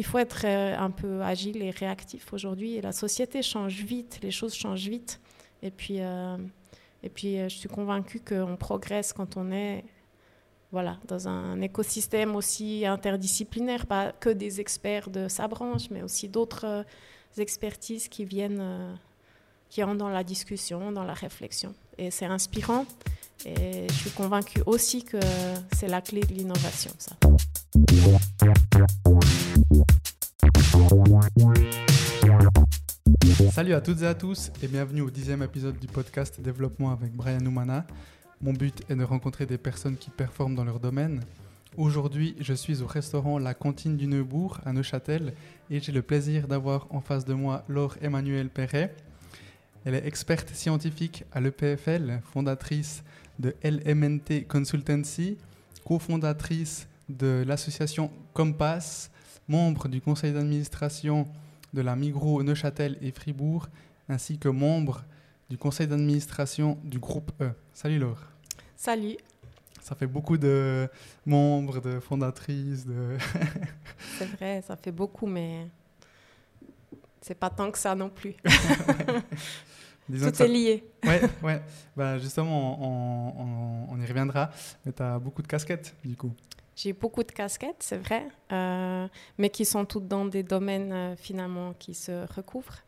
il faut être euh, un peu agile et réactif aujourd'hui. La société change vite, les choses changent vite. Et puis, euh, et puis je suis convaincue qu'on progresse quand on est voilà, dans un écosystème aussi interdisciplinaire, pas que des experts de sa branche, mais aussi d'autres expertises qui viennent, qui entrent dans la discussion, dans la réflexion. Et c'est inspirant. Et je suis convaincue aussi que c'est la clé de l'innovation, ça. Salut à toutes et à tous et bienvenue au dixième épisode du podcast Développement avec Brian Oumana. Mon but est de rencontrer des personnes qui performent dans leur domaine. Aujourd'hui, je suis au restaurant La Cantine du Neubourg à Neuchâtel et j'ai le plaisir d'avoir en face de moi Laure Emmanuel Perret. Elle est experte scientifique à l'EPFL, fondatrice de LMNT Consultancy, cofondatrice de l'association Compass, membre du conseil d'administration de la Migros Neuchâtel et Fribourg, ainsi que membre du conseil d'administration du groupe E. Salut Laure. Salut. Ça fait beaucoup de membres, de fondatrices. De C'est vrai, ça fait beaucoup, mais c'est pas tant que ça non plus. Tout est lié. Ouais, ouais. Bah, justement, on, on, y reviendra. Mais tu as beaucoup de casquettes, du coup. J'ai beaucoup de casquettes, c'est vrai, euh, mais qui sont toutes dans des domaines euh, finalement qui se recouvrent.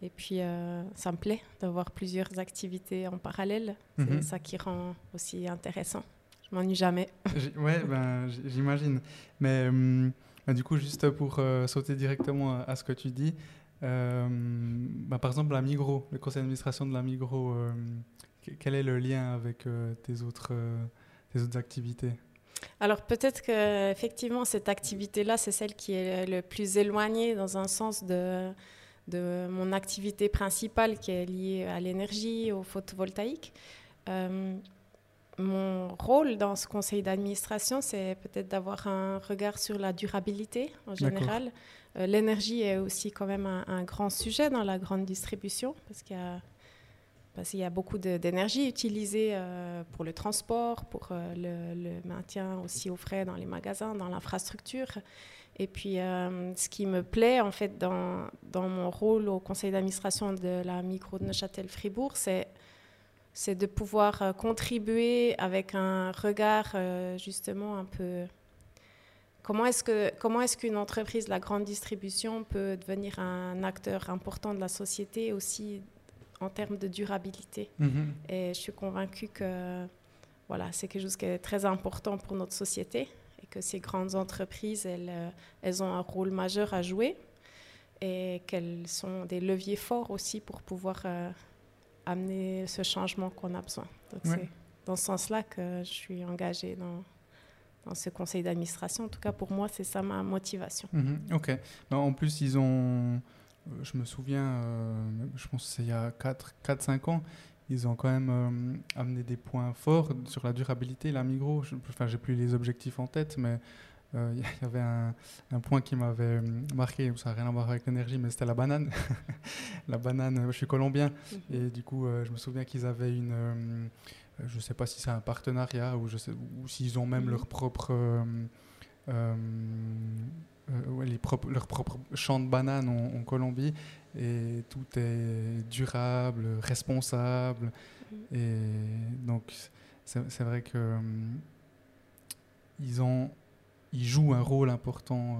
Et puis, euh, ça me plaît d'avoir plusieurs activités en parallèle. C'est mhm. ça qui rend aussi intéressant. Je m'ennuie jamais. ouais, ben, j'imagine. Mais hum, bah, du coup, juste pour sauter directement à, ce que tu dis, bah, par exemple, la Migros, le conseil d'administration de la Migros, quel est le lien avec tes, autres, tes autres activités? Alors peut-être que effectivement cette activité-là, c'est celle qui est le plus éloignée dans un sens de, de mon activité principale qui est liée à l'énergie, au photovoltaïque. mon rôle dans ce conseil d'administration, c'est peut-être d'avoir un regard sur la durabilité en général, euh, l'énergie est aussi quand même un, grand sujet dans la grande distribution parce qu'il y a, parce qu'il y a beaucoup d'énergie utilisée euh, pour le transport, pour euh, le, maintien aussi au frais dans les magasins, dans l'infrastructure. Et puis, ce qui me plaît en fait dans, mon rôle au conseil d'administration de la micro de Neuchâtel-Fribourg, c'est c'est de pouvoir contribuer avec un regard justement un peu Comment est-ce que comment est-ce qu'une entreprise, la grande distribution, peut devenir un acteur important de la société aussi en termes de durabilité mhm. Et je suis convaincue que voilà, c'est quelque chose qui est très important pour notre société et que ces grandes entreprises, elles, euh, elles ont un rôle majeur à jouer et qu'elles sont des leviers forts aussi pour pouvoir euh, amener ce changement qu'on a besoin. C'est dans ce sens-là que je suis engagée dans, dans ce conseil d'administration. En tout cas, pour moi, c'est ça ma motivation. Mhm, ok. en plus, ils ont, je me souviens, euh, je pense que c'est il y a 4-5 ans, ils ont quand même euh, amené des points forts sur la durabilité. La Migros, enfin, j'ai plus les objectifs en tête, mais il y avait un, un point qui m'avait marqué, ça n'a rien à voir avec l'énergie, mais c'était la banane. la banane, je suis colombien, mhm. et du coup, je me souviens qu'ils avaient une euh, je ne sais pas si c'est un partenariat ou, ou s'ils ont même mhm. leur propre, euh, euh, propres, leur propre champ de bananes en, Colombie. Et tout est durable, responsable. Mhm. Et donc, c'est vrai que ils, ont, ils jouent un rôle important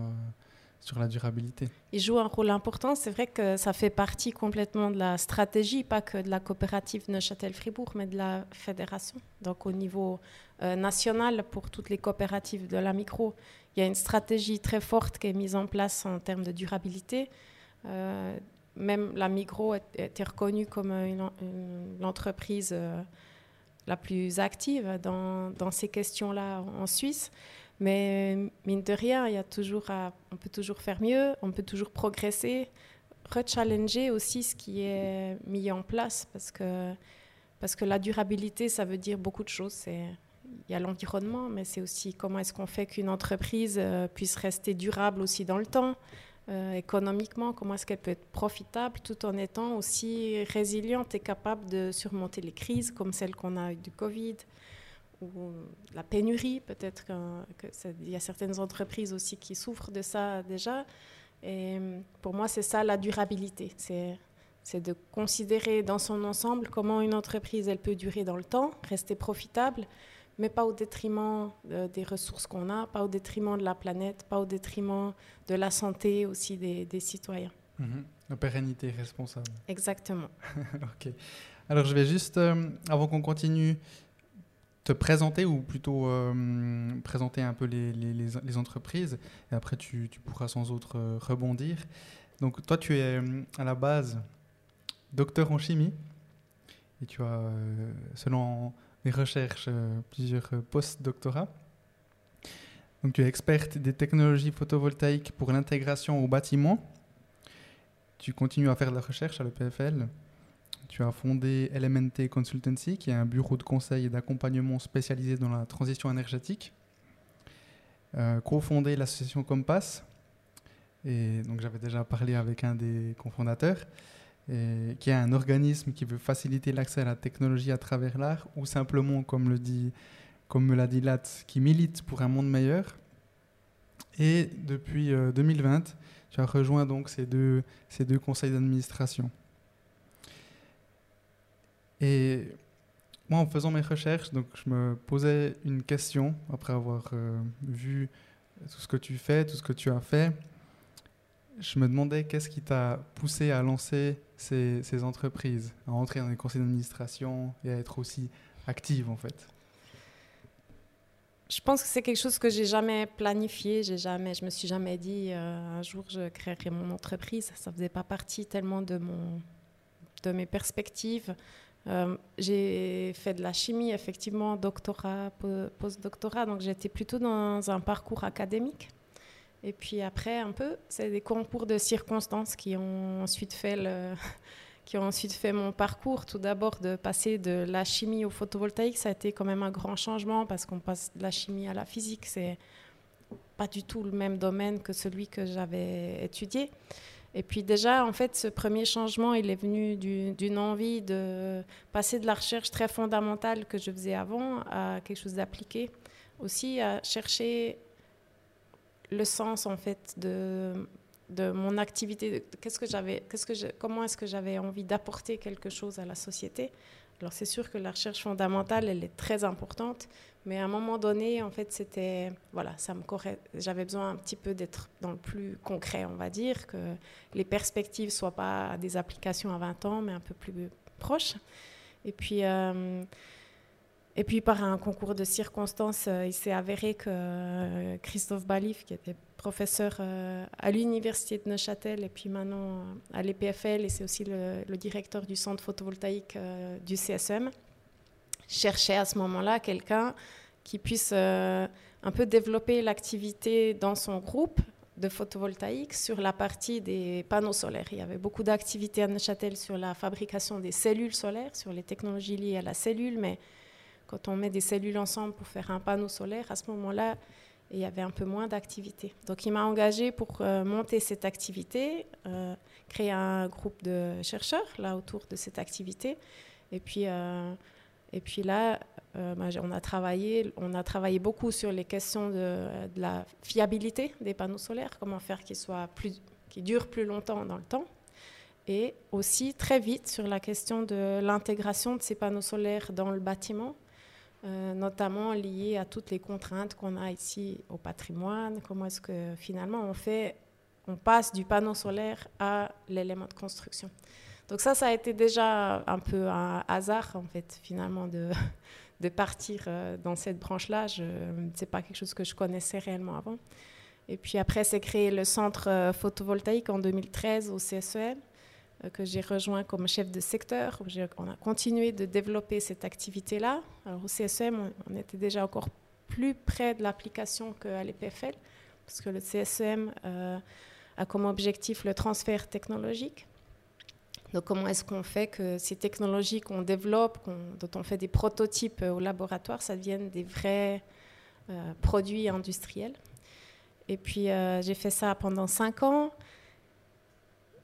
sur la durabilité. Il joue un rôle important. C'est vrai que ça fait partie complètement de la stratégie, pas que de la coopérative Neuchâtel-Fribourg, mais de la fédération. Donc au niveau euh, national, pour toutes les coopératives de la micro, il y a une stratégie très forte qui est mise en place en termes de durabilité. Euh, même la micro était reconnue comme l'entreprise euh, la plus active dans ces questions-là en Suisse. Mais mine de rien, il y a toujours on peut toujours faire mieux, on peut toujours progresser, rechallenger aussi ce qui est mis en place parce que, parce que la durabilité, ça veut dire beaucoup de choses. Il y a l'environnement, mais c'est aussi comment est-ce qu'on fait qu'une entreprise euh, puisse rester durable aussi dans le temps, euh, économiquement, comment est-ce qu'elle peut être profitable tout en étant aussi résiliente et capable de surmonter les crises comme celle qu'on a eu du Covid ou la pénurie, peut-être qu'il y a certaines entreprises aussi qui souffrent de ça déjà. Et pour moi, c'est ça la durabilité. C'est de considérer dans son ensemble comment une entreprise elle peut durer dans le temps, rester profitable, mais pas au détriment euh, des ressources qu'on a, pas au détriment de la planète, pas au détriment de la santé aussi des, citoyens. Mhm. La pérennité responsable. Exactement. ok. Alors je vais juste, euh, avant qu'on continue, te présenter ou plutôt euh, présenter un peu les, entreprises et après tu, pourras sans autre rebondir. Donc toi tu es à la base docteur en chimie. Et tu as, euh, selon mes recherches, euh, plusieurs euh, post-doctorats. Donc tu es experte des technologies photovoltaïques pour l'intégration au bâtiment. Tu continues à faire de la recherche à l'EPFL. Tu as fondé LMNT Consultancy, qui est un bureau de conseil et d'accompagnement spécialisé dans la transition énergétique. Euh, cofondé l'association Compass. Et donc j'avais déjà parlé avec un des cofondateurs qui est un organisme qui veut faciliter l'accès à la technologie à travers l'art, ou simplement, comme, me l'a dit Lat, qui milite pour un monde meilleur. Et depuis 2020, euh, tu as rejoint donc ces deux conseils d'administration. Et moi, en faisant mes recherches, donc, je me posais une question après avoir euh, vu tout ce que tu fais, tout ce que tu as fait je me demandais qu'est-ce qui t'a poussé à lancer ces, entreprises, à entrer dans les conseils d'administration et à être aussi active en fait. Je pense que c'est quelque chose que j'ai jamais planifié. J'ai jamais, je me suis jamais dit euh, un jour je créerai mon entreprise. Ça faisait pas partie tellement de mon, de mes perspectives. Euh, j'ai fait de la chimie, effectivement, doctorat, post-doctorat, donc j'étais plutôt dans un parcours académique. Et puis après, un peu, c'est des concours de circonstances qui ont ensuite fait, qui ont ensuite fait mon parcours. Tout d'abord, de passer de la chimie au photovoltaïque, ça a été quand même un grand changement parce qu'on passe de la chimie à la physique. C'est pas du tout le même domaine que celui que j'avais étudié. Et puis déjà, en fait, ce premier changement, il est venu d'une envie de passer de la recherche très fondamentale que je faisais avant à quelque chose d'appliqué. Aussi à chercher le sens en fait de, mon activité, qu'est-ce que j'avais, comment est-ce que j'avais envie d'apporter quelque chose à la société. Alors c'est sûr que la recherche fondamentale, elle est très importante, mais à un moment donné, en fait, c'était, voilà, ça me j'avais besoin un petit peu d'être dans le plus concret, on va dire, que les perspectives soient pas des applications à 20 ans, mais un peu plus proches. Et puis, euh, et puis par un concours de circonstances, euh, il s'est avéré que euh, Christophe Balif, qui était professeur euh, à l'université de Neuchâtel et puis maintenant à l'EPFL, et c'est aussi le, directeur du centre photovoltaïque du CSM, cherchait à ce moment-là quelqu'un qui puisse un peu développer l'activité dans son groupe de photovoltaïque sur la partie des panneaux solaires. Il y avait beaucoup d'activités à Neuchâtel sur la fabrication des cellules solaires, sur les technologies liées à la cellule, mais quand on met des cellules ensemble pour faire un panneau solaire, à ce moment-là, il y avait un peu moins d'activité. Donc il m'a engagé pour euh, monter cette activité, euh, créer un groupe de chercheurs là autour de cette activité. Et puis, euh, et puis là, bah, on, a travaillé, on a travaillé beaucoup sur les questions de, de la fiabilité des panneaux solaires, comment faire qu'ils soient plus, qu'ils durent plus longtemps dans le temps. Et aussi très vite sur la question de l'intégration de ces panneaux solaires dans le bâtiment euh, notamment liées à toutes les contraintes qu'on a ici au patrimoine. Comment est-ce que finalement on fait, on passe du panneau solaire à l'élément de construction. Donc ça, ça a été déjà un peu un hasard en fait finalement de, de partir euh, dans cette branche-là. Ce n'est pas quelque chose que je connaissais réellement avant. Et puis après, c'est créé le centre euh, photovoltaïque en 2013 au CSEM. Euh, que j'ai rejoint comme chef de secteur. on a continué de développer cette activité-là. au CSEM, on, était déjà encore plus près de l'application qu'à l'EPFL, parce que le CSEM euh, a comme objectif le transfert technologique. Donc comment est-ce qu'on fait que ces technologies qu'on développe, dont on fait des prototypes au laboratoire, ça devienne des vrais euh, produits industriels? Et puis j'ai fait ça pendant cinq ans.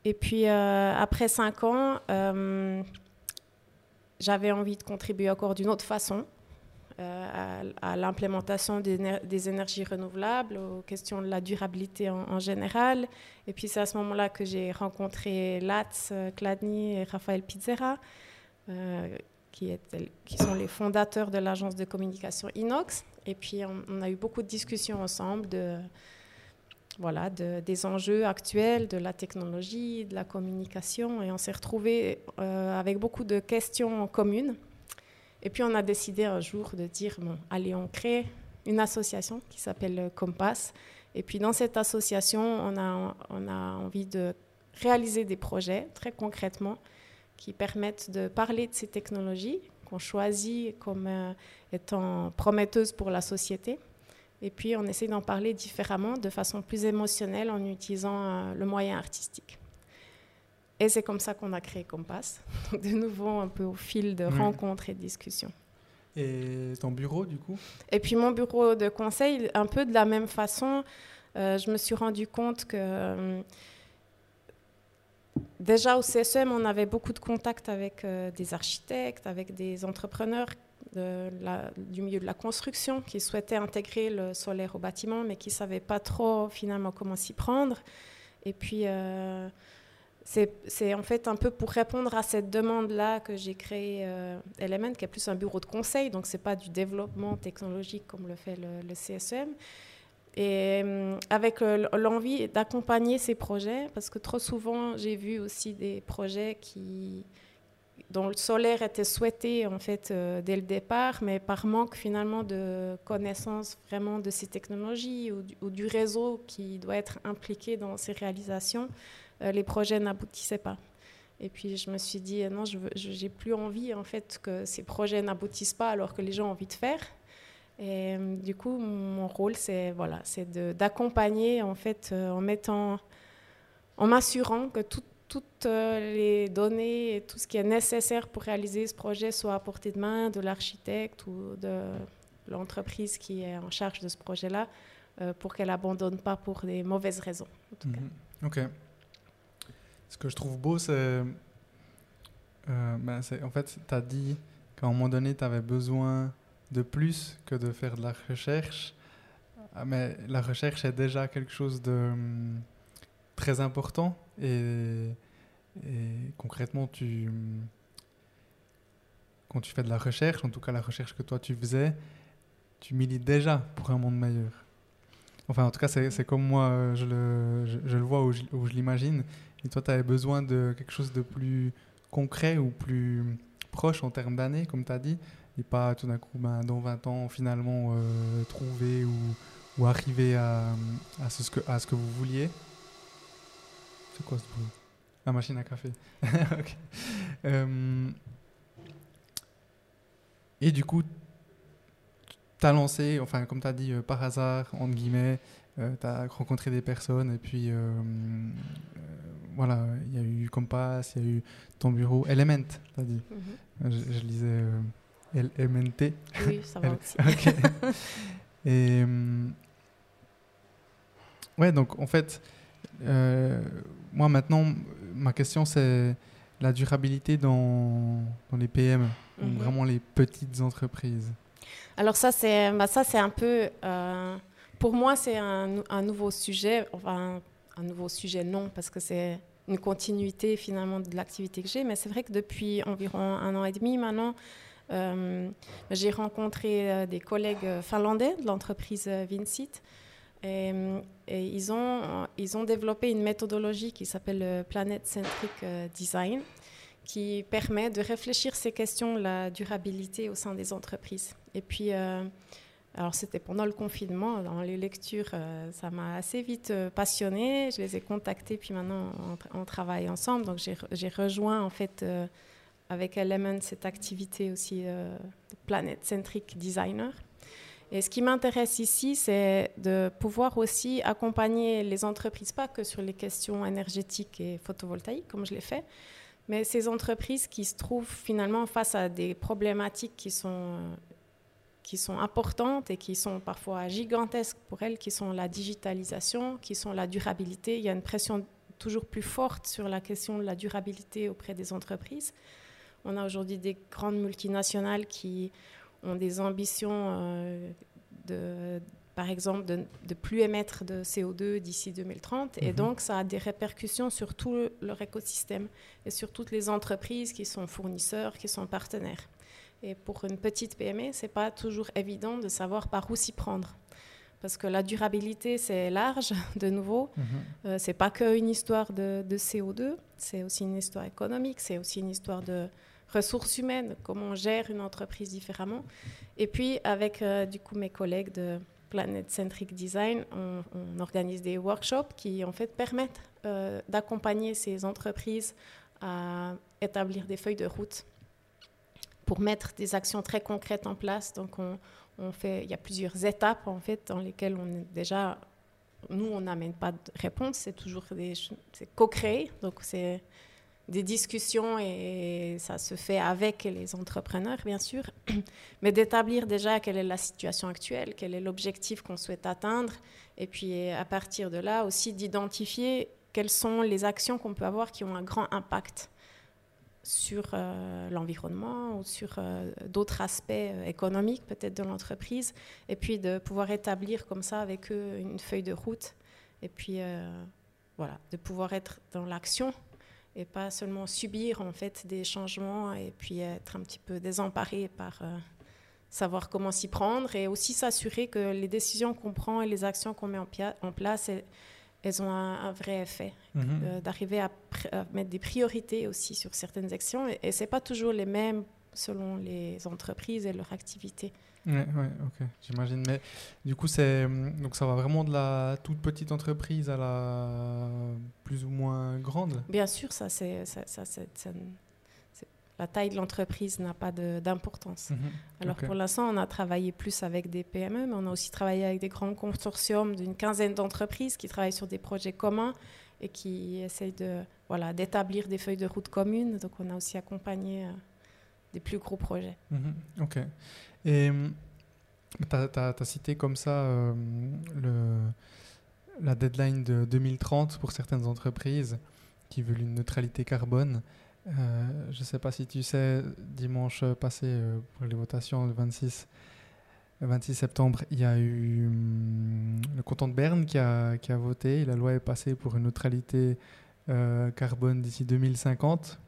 Et puis, euh, après cinq ans, euh, j'avais envie de contribuer encore d'une autre façon. à, l'implémentation des, énergies renouvelables, aux questions de la durabilité en, général. Et puis c'est à ce moment-là que j'ai rencontré Latz Kladny et Raphaël Pizzera, qui, sont les fondateurs de l'agence de communication Inox. Et puis on, a eu beaucoup de discussions ensemble voilà, des enjeux actuels, de la technologie, de la communication. Et on s'est retrouvés euh, avec beaucoup de questions communes. Et puis on a décidé un jour de dire, bon, allez, on crée une association qui s'appelle Compass. Et puis dans cette association, on a, on a envie de réaliser des projets très concrètement qui permettent de parler de ces technologies qu'on choisit comme euh, étant prometteuses pour la société et puis, on essaie d'en parler différemment, de façon plus émotionnelle, en utilisant euh, le moyen artistique. Et c'est comme ça qu'on a créé Compass. Donc, de nouveau, un peu au fil de rencontres et de discussions. Et ton bureau, du coup? Et puis, mon bureau de conseil, un peu de la même façon, euh, je me suis rendu compte que. Euh, déjà au CSM, on avait beaucoup de contacts avec des architectes, avec des entrepreneurs du milieu de la construction qui souhaitaient intégrer le solaire au bâtiment, mais qui ne savaient pas trop finalement comment s'y prendre. Et puis, euh, c'est en fait un peu pour répondre à cette demande-là que j'ai créé euh, Element, qui est plus un bureau de conseil, donc ce n'est pas du développement technologique comme le fait le, le CSM. Et euh, avec l'envie d'accompagner ces projets, parce que trop souvent, j'ai vu aussi des projets qui dont le solaire était souhaité en fait euh, dès le départ, mais par manque finalement de connaissance vraiment de ces technologies ou du, réseau qui doit être impliqué dans ces réalisations, euh, les projets n'aboutissaient pas. Et puis je me suis dit non, je n'ai plus envie en fait que ces projets n'aboutissent pas alors que les gens ont envie de faire. Et euh, du coup, mon rôle c'est voilà, c'est d'accompagner en fait en mettant, en m'assurant que tout toutes euh, les données et tout ce qui est nécessaire pour réaliser ce projet soit à portée de main de l'architecte ou de l'entreprise qui est en charge de ce projet-là euh, pour qu'elle abandonne pas pour des mauvaises raisons. Mhm. Ok. Ce que je trouve beau, c'est. Euh, ben en fait, tu as dit qu'à un moment donné, tu avais besoin de plus que de faire de la recherche. Ah, mais la recherche est déjà quelque chose de hum, très important et, concrètement, tu, quand tu fais de la recherche, en tout cas la recherche que toi tu faisais, tu milites déjà pour un monde meilleur. Enfin, en tout cas, c'est comme moi, je le, je, le vois ou je, l'imagine. Et toi, tu avais besoin de quelque chose de plus concret ou plus proche en termes d'années, comme tu as dit, et pas tout d'un coup, ben, dans 20 ans, finalement, euh, trouver ou, ou arriver à, à, ce à ce que vous vouliez. C'est quoi ce bruit? La machine à café. Euh, et du coup, tu as lancé, enfin, comme tu as dit, euh, par hasard, entre guillemets, euh, tu as rencontré des personnes et puis voilà, il y a eu Compass, il y a eu ton bureau, Element, tu as dit. Mhm. je, lisais LMNT. Oui, ça va aussi. et ouais, donc en fait, moi maintenant, ma question c'est la durabilité dans, dans les PM, mhm. vraiment les petites entreprises. Alors ça c'est bah ça c'est un peu euh, pour moi c'est un, un, nouveau sujet, enfin un nouveau sujet non parce que c'est une continuité finalement de l'activité que j'ai, mais c'est vrai que depuis environ un an et demi maintenant, euh, j'ai rencontré euh, des collègues finlandais de l'entreprise Vincit et, ils, ont, développé une méthodologie qui s'appelle le Planet Centric euh, Design, qui permet de réfléchir ces questions, la durabilité au sein des entreprises. Et puis, euh, alors c'était pendant le confinement, dans les lectures, euh, ça m'a assez vite passionnée. Je les ai contactés, puis maintenant on, travaille ensemble. Donc j'ai rejoint en fait avec Element cette activité aussi de Planet Centric Designer. Et ce qui m'intéresse ici, c'est de pouvoir aussi accompagner les entreprises, pas que sur les questions énergétiques et photovoltaïques, comme je l'ai fait, mais ces entreprises qui se trouvent finalement face à des problématiques qui sont, qui sont importantes et qui sont parfois gigantesques pour elles, qui sont la digitalisation, qui sont la durabilité. Il y a une pression toujours plus forte sur la question de la durabilité auprès des entreprises. On a aujourd'hui des grandes multinationales qui ont des ambitions de par exemple, de ne plus émettre de CO2 d'ici 2030. Et mhm. donc, ça a des répercussions sur tout leur écosystème et sur toutes les entreprises qui sont fournisseurs, qui sont partenaires. Et pour une petite PME, ce n'est pas toujours évident de savoir par où s'y prendre. Parce que la durabilité, c'est large, de nouveau. Mhm. Euh, ce n'est pas qu'une histoire de, CO2, c'est aussi une histoire économique, c'est aussi une histoire de ressources humaines, comment on gère une entreprise différemment. Et puis, avec euh, du coup mes collègues de Planet Centric Design, on, organise des workshops qui en fait permettent euh, d'accompagner ces entreprises à établir des feuilles de route pour mettre des actions très concrètes en place. Donc on, fait, il y a plusieurs étapes en fait dans lesquelles on est déjà, nous on n'amène pas de réponse, c'est toujours des, c'est co-créé, donc c'est des discussions et ça se fait avec les entrepreneurs, bien sûr, mais d'établir déjà quelle est la situation actuelle, quel est l'objectif qu'on souhaite atteindre, et puis à partir de là aussi d'identifier quelles sont les actions qu'on peut avoir qui ont un grand impact sur euh, l'environnement ou sur euh, d'autres aspects euh, économiques peut-être de l'entreprise, et puis de pouvoir établir comme ça avec eux une feuille de route, et puis voilà, de pouvoir être dans l'action et pas seulement subir en fait des changements et puis être un petit peu désemparé par euh, savoir comment s'y prendre et aussi s'assurer que les décisions qu'on prend et les actions qu'on met en, en place, elles, ont un, vrai effet. Mhm. Euh, d'arriver à, mettre des priorités aussi sur certaines actions et, et ce n'est pas toujours les mêmes selon les entreprises et leur activité. Oui, ouais, ok, j'imagine. Mais du coup, c'est donc ça va vraiment de la toute petite entreprise à la plus ou moins grande? Bien sûr, ça, c'est, ça, ça la taille de l'entreprise n'a pas d'importance. Mhm, Alors pour l'instant, on a travaillé plus avec des PME, mais on a aussi travaillé avec des grands consortiums d'une quinzaine d'entreprises qui travaillent sur des projets communs et qui essayent de voilà d'établir des feuilles de route communes. Donc on a aussi accompagné euh, des plus gros projets. Mhm, ok. Et tu as, cité comme ça euh, le, la deadline de 2030 pour certaines entreprises qui veulent une neutralité carbone. Euh, je ne sais pas si tu sais, dimanche passé, euh, pour les votations, le 26, 26 septembre, il y a eu hum, le canton de Berne qui a, qui a voté. La loi est passée pour une neutralité carbone d'ici 2050.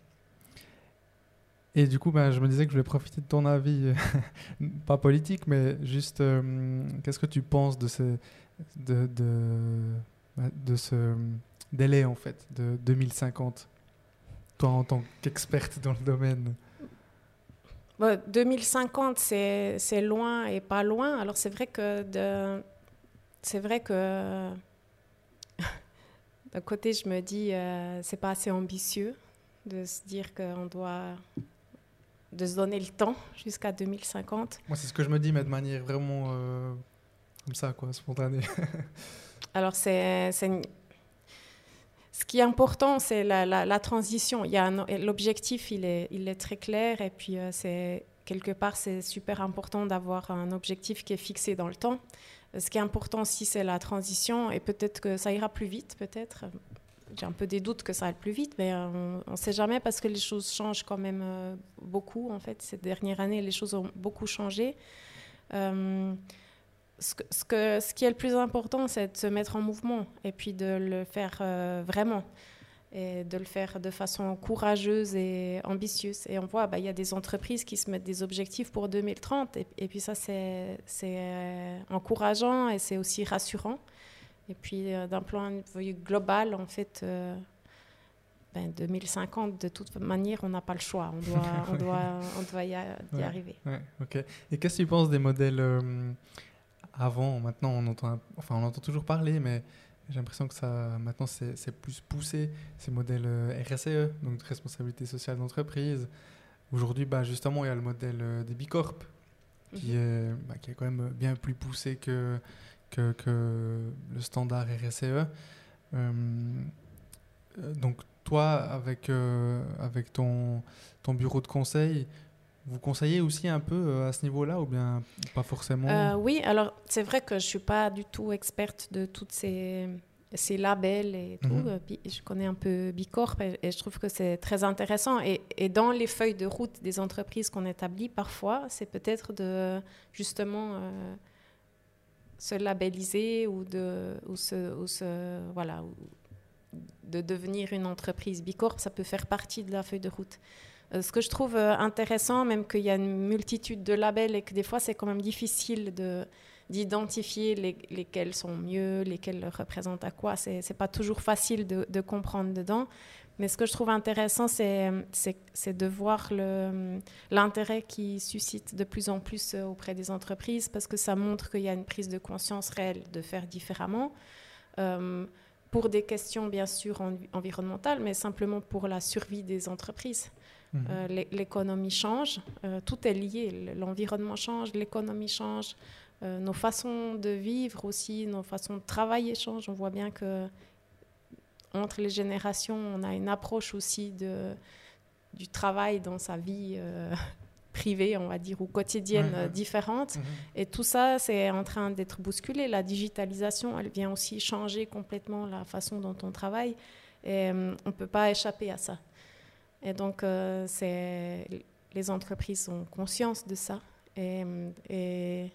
Et du coup, ben, je me disais que je voulais profiter de ton avis, euh, pas politique, mais juste, euh, qu'est-ce que tu penses de ce, délai, en fait, de 2050, toi en tant qu'experte dans le domaine? 2050, c'est loin et pas loin. Alors, c'est vrai que c'est vrai que d'un côté, je me dis, euh, c'est pas assez ambitieux de se dire qu'on doit de se donner le temps jusqu'à 2050. Moi, c'est ce que je me dis, mais de manière vraiment euh, comme ça, quoi, spontanée. Alors, c'est, ce qui est important, c'est la, la, transition. Il y a l'objectif, il est, il est très clair, et puis euh, c'est quelque part, c'est super important d'avoir un objectif qui est fixé dans le temps. Ce qui est important aussi, c'est la transition, et peut-être que ça ira plus vite, peut-être j'ai un peu des doutes que ça aille plus vite, mais euh, on ne sait jamais parce que les choses changent quand même euh, beaucoup. En fait, ces dernières années, les choses ont beaucoup changé. Euh, ce, qui est le plus important, c'est de se mettre en mouvement et puis de le faire vraiment et de le faire de façon courageuse et ambitieuse. Et on voit, bah, il y a des entreprises qui se mettent des objectifs pour 2030 et, et puis ça, c'est encourageant et c'est aussi rassurant. Et puis, euh, d'un point de vue global, en fait, euh, ben, 2050, de toute manière, on n'a pas le choix. On doit, on doit, on doit y, arriver. Ouais, ok. Et qu'est-ce que tu penses des modèles euh, avant? Maintenant, on entend, enfin, on entend toujours parler, mais j'ai l'impression que ça, maintenant, c'est plus poussé. Ces modèles RSE, donc responsabilité sociale d'entreprise. Aujourd'hui, bah, justement, il y a le modèle des Bicorp, qui, mhm. est, bah, qui est quand même bien plus poussé que que, le standard RSE. Euh, euh, donc toi, avec, euh, avec ton, ton bureau de conseil, vous conseillez aussi un peu à ce niveau-là ou bien pas forcément? Oui, alors c'est vrai que je ne suis pas du tout experte de toutes ces ces labels et tout. Mhm. Je connais un peu Bicorp et, et je trouve que c'est très intéressant. Et, et, dans les feuilles de route des entreprises qu'on établit, parfois, c'est peut-être de justement euh, se labelliser ou de ou se, ou se, voilà de devenir une entreprise Bicorp. Ça peut faire partie de la feuille de route. Euh, ce que je trouve euh, intéressant, même qu'il y a une multitude de labels et que des fois c'est quand même difficile de d'identifier les, lesquels sont mieux, lesquels représentent à quoi. C'est n'est pas toujours facile de, comprendre dedans. Mais ce que je trouve intéressant, c'est de voir l'intérêt qui suscite de plus en plus auprès des entreprises parce que ça montre qu'il y a une prise de conscience réelle de faire différemment. Euh, pour des questions bien sûr en, environnementales, mais simplement pour la survie des entreprises. Mmh. Euh, L'économie change, euh, tout est lié, l'environnement change, l'économie change, euh, nos façons de vivre aussi, nos façons de travailler changent. On voit bien que entre les générations, on a une approche aussi de, du travail dans sa vie euh, privée, on va dire, ou quotidienne différente. Mhm. Et tout ça, c'est en train d'être bousculé. La digitalisation, elle vient aussi changer complètement la façon dont on travaille. Et euh, on ne peut pas échapper à ça. Et donc, euh, c'est les entreprises ont conscience de ça. Et, et,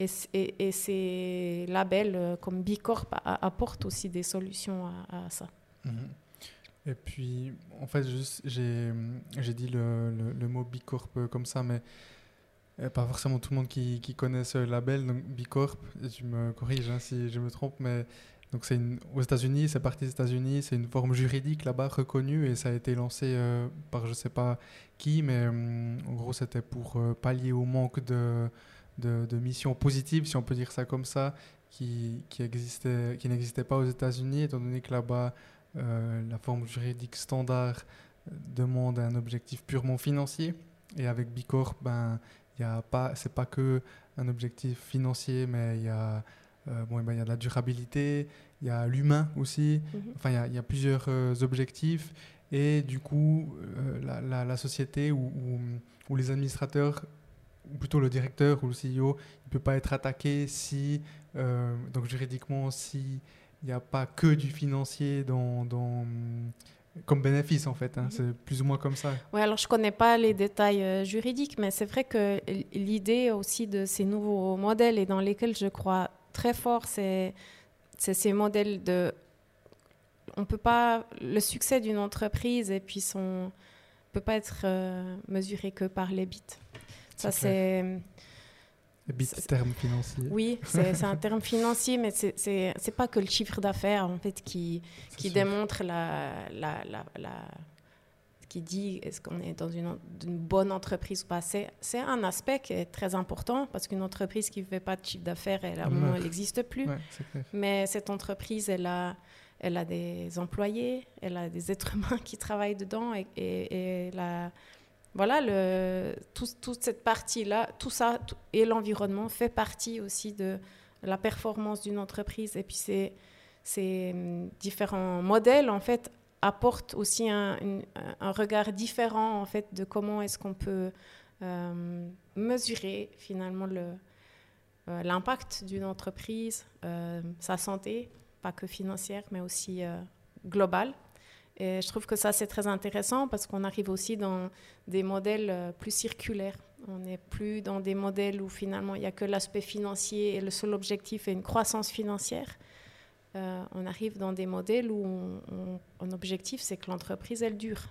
et, et- ces labels comme Bicorp apportent aussi des solutions à, à ça. Mhm. Et puis, en fait, j'ai dit le, le, mot Bicorp euh, comme ça, mais euh, pas forcément tout le monde qui, qui connaît ce label. Donc, Bicorp, tu me corriges hein, si je me trompe, mais donc c'est aux États-Unis, c'est parti des États-Unis, c'est une forme juridique là-bas reconnue et ça a été lancé euh, par je sais pas qui, mais en gros, c'était pour euh, pallier au manque de, de, de missions positives, si on peut dire ça comme ça, qui, qui, existait, qui n'existaient pas aux États-Unis, étant donné que là-bas, euh, la forme juridique standard euh, demande un objectif purement financier. Et avec Bicorp, ben, il y a pas, c'est pas que un objectif financier, mais il y a, euh, bon, eh ben, y a de la durabilité, il y a l'humain aussi. Mhm. Enfin, il y a- il y, a plusieurs euh, objectifs. Et du coup, euh, la, la- la société ou, les administrateurs, ou plutôt le directeur ou le CEO, il ne peut pas être attaqué si, euh, donc juridiquement, si il n'y a pas que du financier dans, dans- comme bénéfice en fait. hein. Mhm. C'est plus ou moins comme ça. Oui, alors je ne connais pas les détails euh, juridiques, mais c'est vrai que l'idée aussi de ces nouveaux modèles et dans lesquels je crois très fort, c'est ces modèles de... On peut pas... Le succès d'une entreprise et puis son... peut pas être euh, mesuré que par les bits. Ça, C'est. C'est... Termes financiers. Oui, c'est un terme financier, mais c'est- c'est pas que le chiffre d'affaires en fait qui, qui démontre la, la, la, la- qui dit est-ce qu'on est dans une, une bonne entreprise ou pas. C'est un aspect qui est très important parce qu'une entreprise qui ne fait pas de chiffre d'affaires, elle, à un Elle moment, meurt. elle n'existe plus. Ouais. Mais cette entreprise, elle a, elle a des employés, elle a des êtres humains qui travaillent dedans et, et, et la, voilà, toute cette partie-là, tout ça et l'environnement fait partie aussi de la performance d'une entreprise. Et puis ces, hum, différents modèles, en fait, apportent aussi un, regard différent, en fait, de comment est-ce qu'on peut euh, mesurer finalement le, euh, l'impact d'une entreprise, euh, sa santé, pas que financière, mais aussi euh, globale. Et je trouve que ça, c'est très intéressant parce qu'on arrive aussi dans des modèles euh, plus circulaires. On n'est plus dans des modèles où finalement il n'y a que l'aspect financier et le seul objectif est une croissance financière. Euh, on arrive dans des modèles où un objectif, c'est que l'entreprise, elle dure.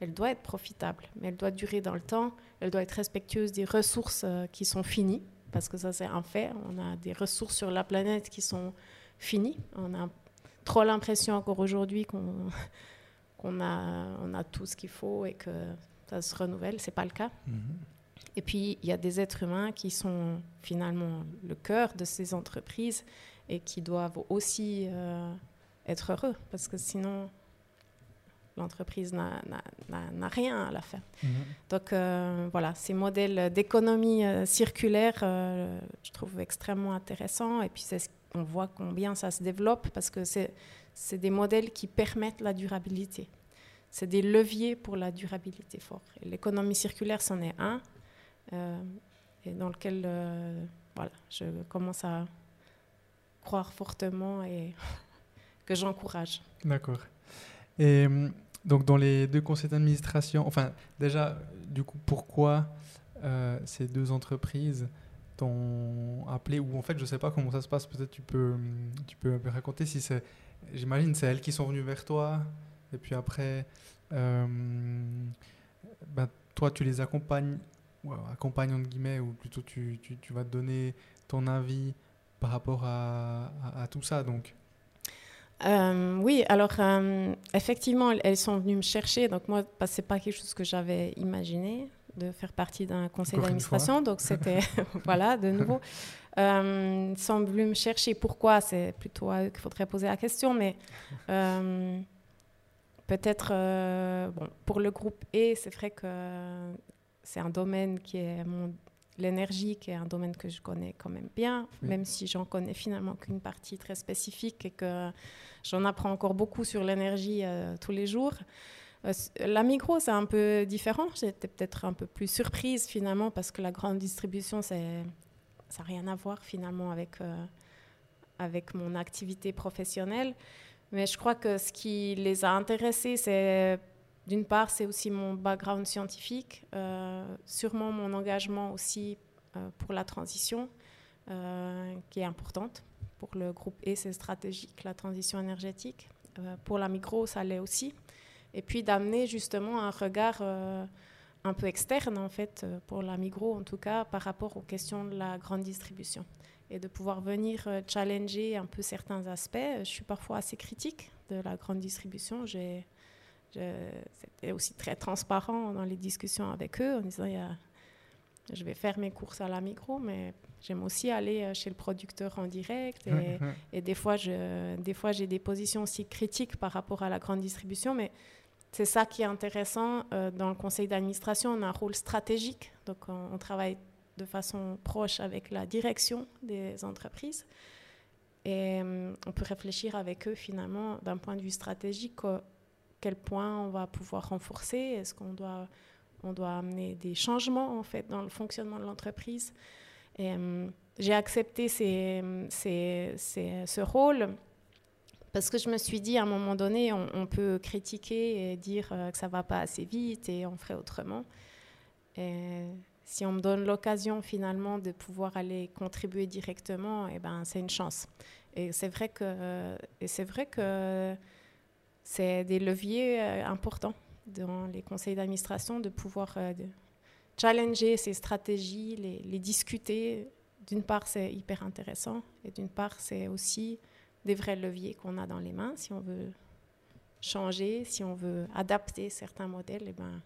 Elle doit être profitable, mais elle doit durer dans le temps. Elle doit être respectueuse des ressources euh, qui sont finies, parce que ça, c'est un fait. On a des ressources sur la planète qui sont finies. On a trop l'impression encore aujourd'hui qu'on qu'on a, on a tout ce qu'il faut et que ça se renouvelle. C'est pas le cas. Mhm. Et puis, il y a des êtres humains qui sont finalement le cœur de ces entreprises et qui doivent aussi euh, être heureux, parce que sinon, l'entreprise n'a- rien à la fin. Mhm. Donc euh, voilà, ces modèles d'économie euh, circulaire, je trouve extrêmement intéressants. Et puis c'est ce- on voit combien ça se développe parce que c'est des modèles qui permettent la durabilité. C'est des leviers pour la durabilité fort. L'économie circulaire, c'en est un, euh, et dans lequel euh, voilà, je commence à croire fortement et que j'encourage. D'accord. Et donc dans les deux conseils d'administration, enfin déjà, du coup, pourquoi euh, ces deux entreprises t'ont appelé ou en fait je sais pas comment ça se passe peut-être tu peux tu peux me raconter si c'est j'imagine c'est elles qui sont venues vers toi et puis après euh, ben, toi tu les accompagnes ou guillemets ou plutôt tu, tu, tu, vas donner ton avis par rapport à, à, tout ça donc euh, oui, alors effectivement, elles sont venues me chercher. Donc moi, c'est pas quelque chose que j'avais imaginé de faire partie d'un conseil d'administration. Donc c'était, voilà, de nouveau. Euh, venus me chercher. Pourquoi C'est plutôt à eux qu'il faudrait poser la question. Mais euh, peut-être, euh, bon, pour le groupe E, c'est vrai que c'est un domaine qui est mon l'énergie, qui est un domaine que je connais quand même bien, même si j'en connais finalement qu'une partie très spécifique et que j'en apprends encore beaucoup sur l'énergie tous les jours. Euh, la micro, c'est un peu différent. J'étais peut-être un peu plus surprise finalement parce que la grande distribution, ça n'a rien à voir finalement avec, euh, avec mon activité professionnelle. Mais je crois que ce qui les a intéressés, c'est d'une part, c'est aussi mon background scientifique, euh, sûrement mon engagement aussi pour la transition, qui est importante. Pour le groupe E, c'est stratégique, la transition énergétique. pour la micro, ça l'est aussi et puis d'amener justement un regard euh, un peu externe, en fait, euh, pour la Migros en tout cas, par rapport aux questions de la grande distribution. Et de pouvoir venir euh, challenger un peu certains aspects. Je suis parfois assez critique de la grande distribution. J'ai, c'était aussi très transparent dans les discussions avec eux en disant il y a, je vais faire mes courses à la micro, mais j'aime aussi aller chez le producteur en direct. Et, et des fois, je, des fois, j'ai des positions aussi critiques par rapport à la grande distribution, mais c'est ça qui est intéressant. Euh, dans le conseil d'administration, on a un rôle stratégique. Donc, on, travaille de façon proche avec la direction des entreprises. Et euh, on peut réfléchir avec eux, finalement, d'un point de vue stratégique, quel point on va pouvoir renforcer. Est-ce qu'on doit, on doit amener des changements, en fait, dans le fonctionnement de l'entreprise? Euh, j'ai accepté ce rôle parce que je me suis dit, à un moment donné, on, peut critiquer et dire euh, que ça va pas assez vite et on ferait autrement. Si on me donne l'occasion finalement de pouvoir aller contribuer directement, et eh ben, c'est une chance. Et c'est vrai que, et c'est des leviers euh, importants dans les conseils d'administration de pouvoir euh, challenger ces stratégies, les discuter. D'une part, c'est hyper intéressant et d'une part, c'est aussi des vrais leviers qu'on a dans les mains. Si on veut changer, si on veut adapter certains modèles, eh ben,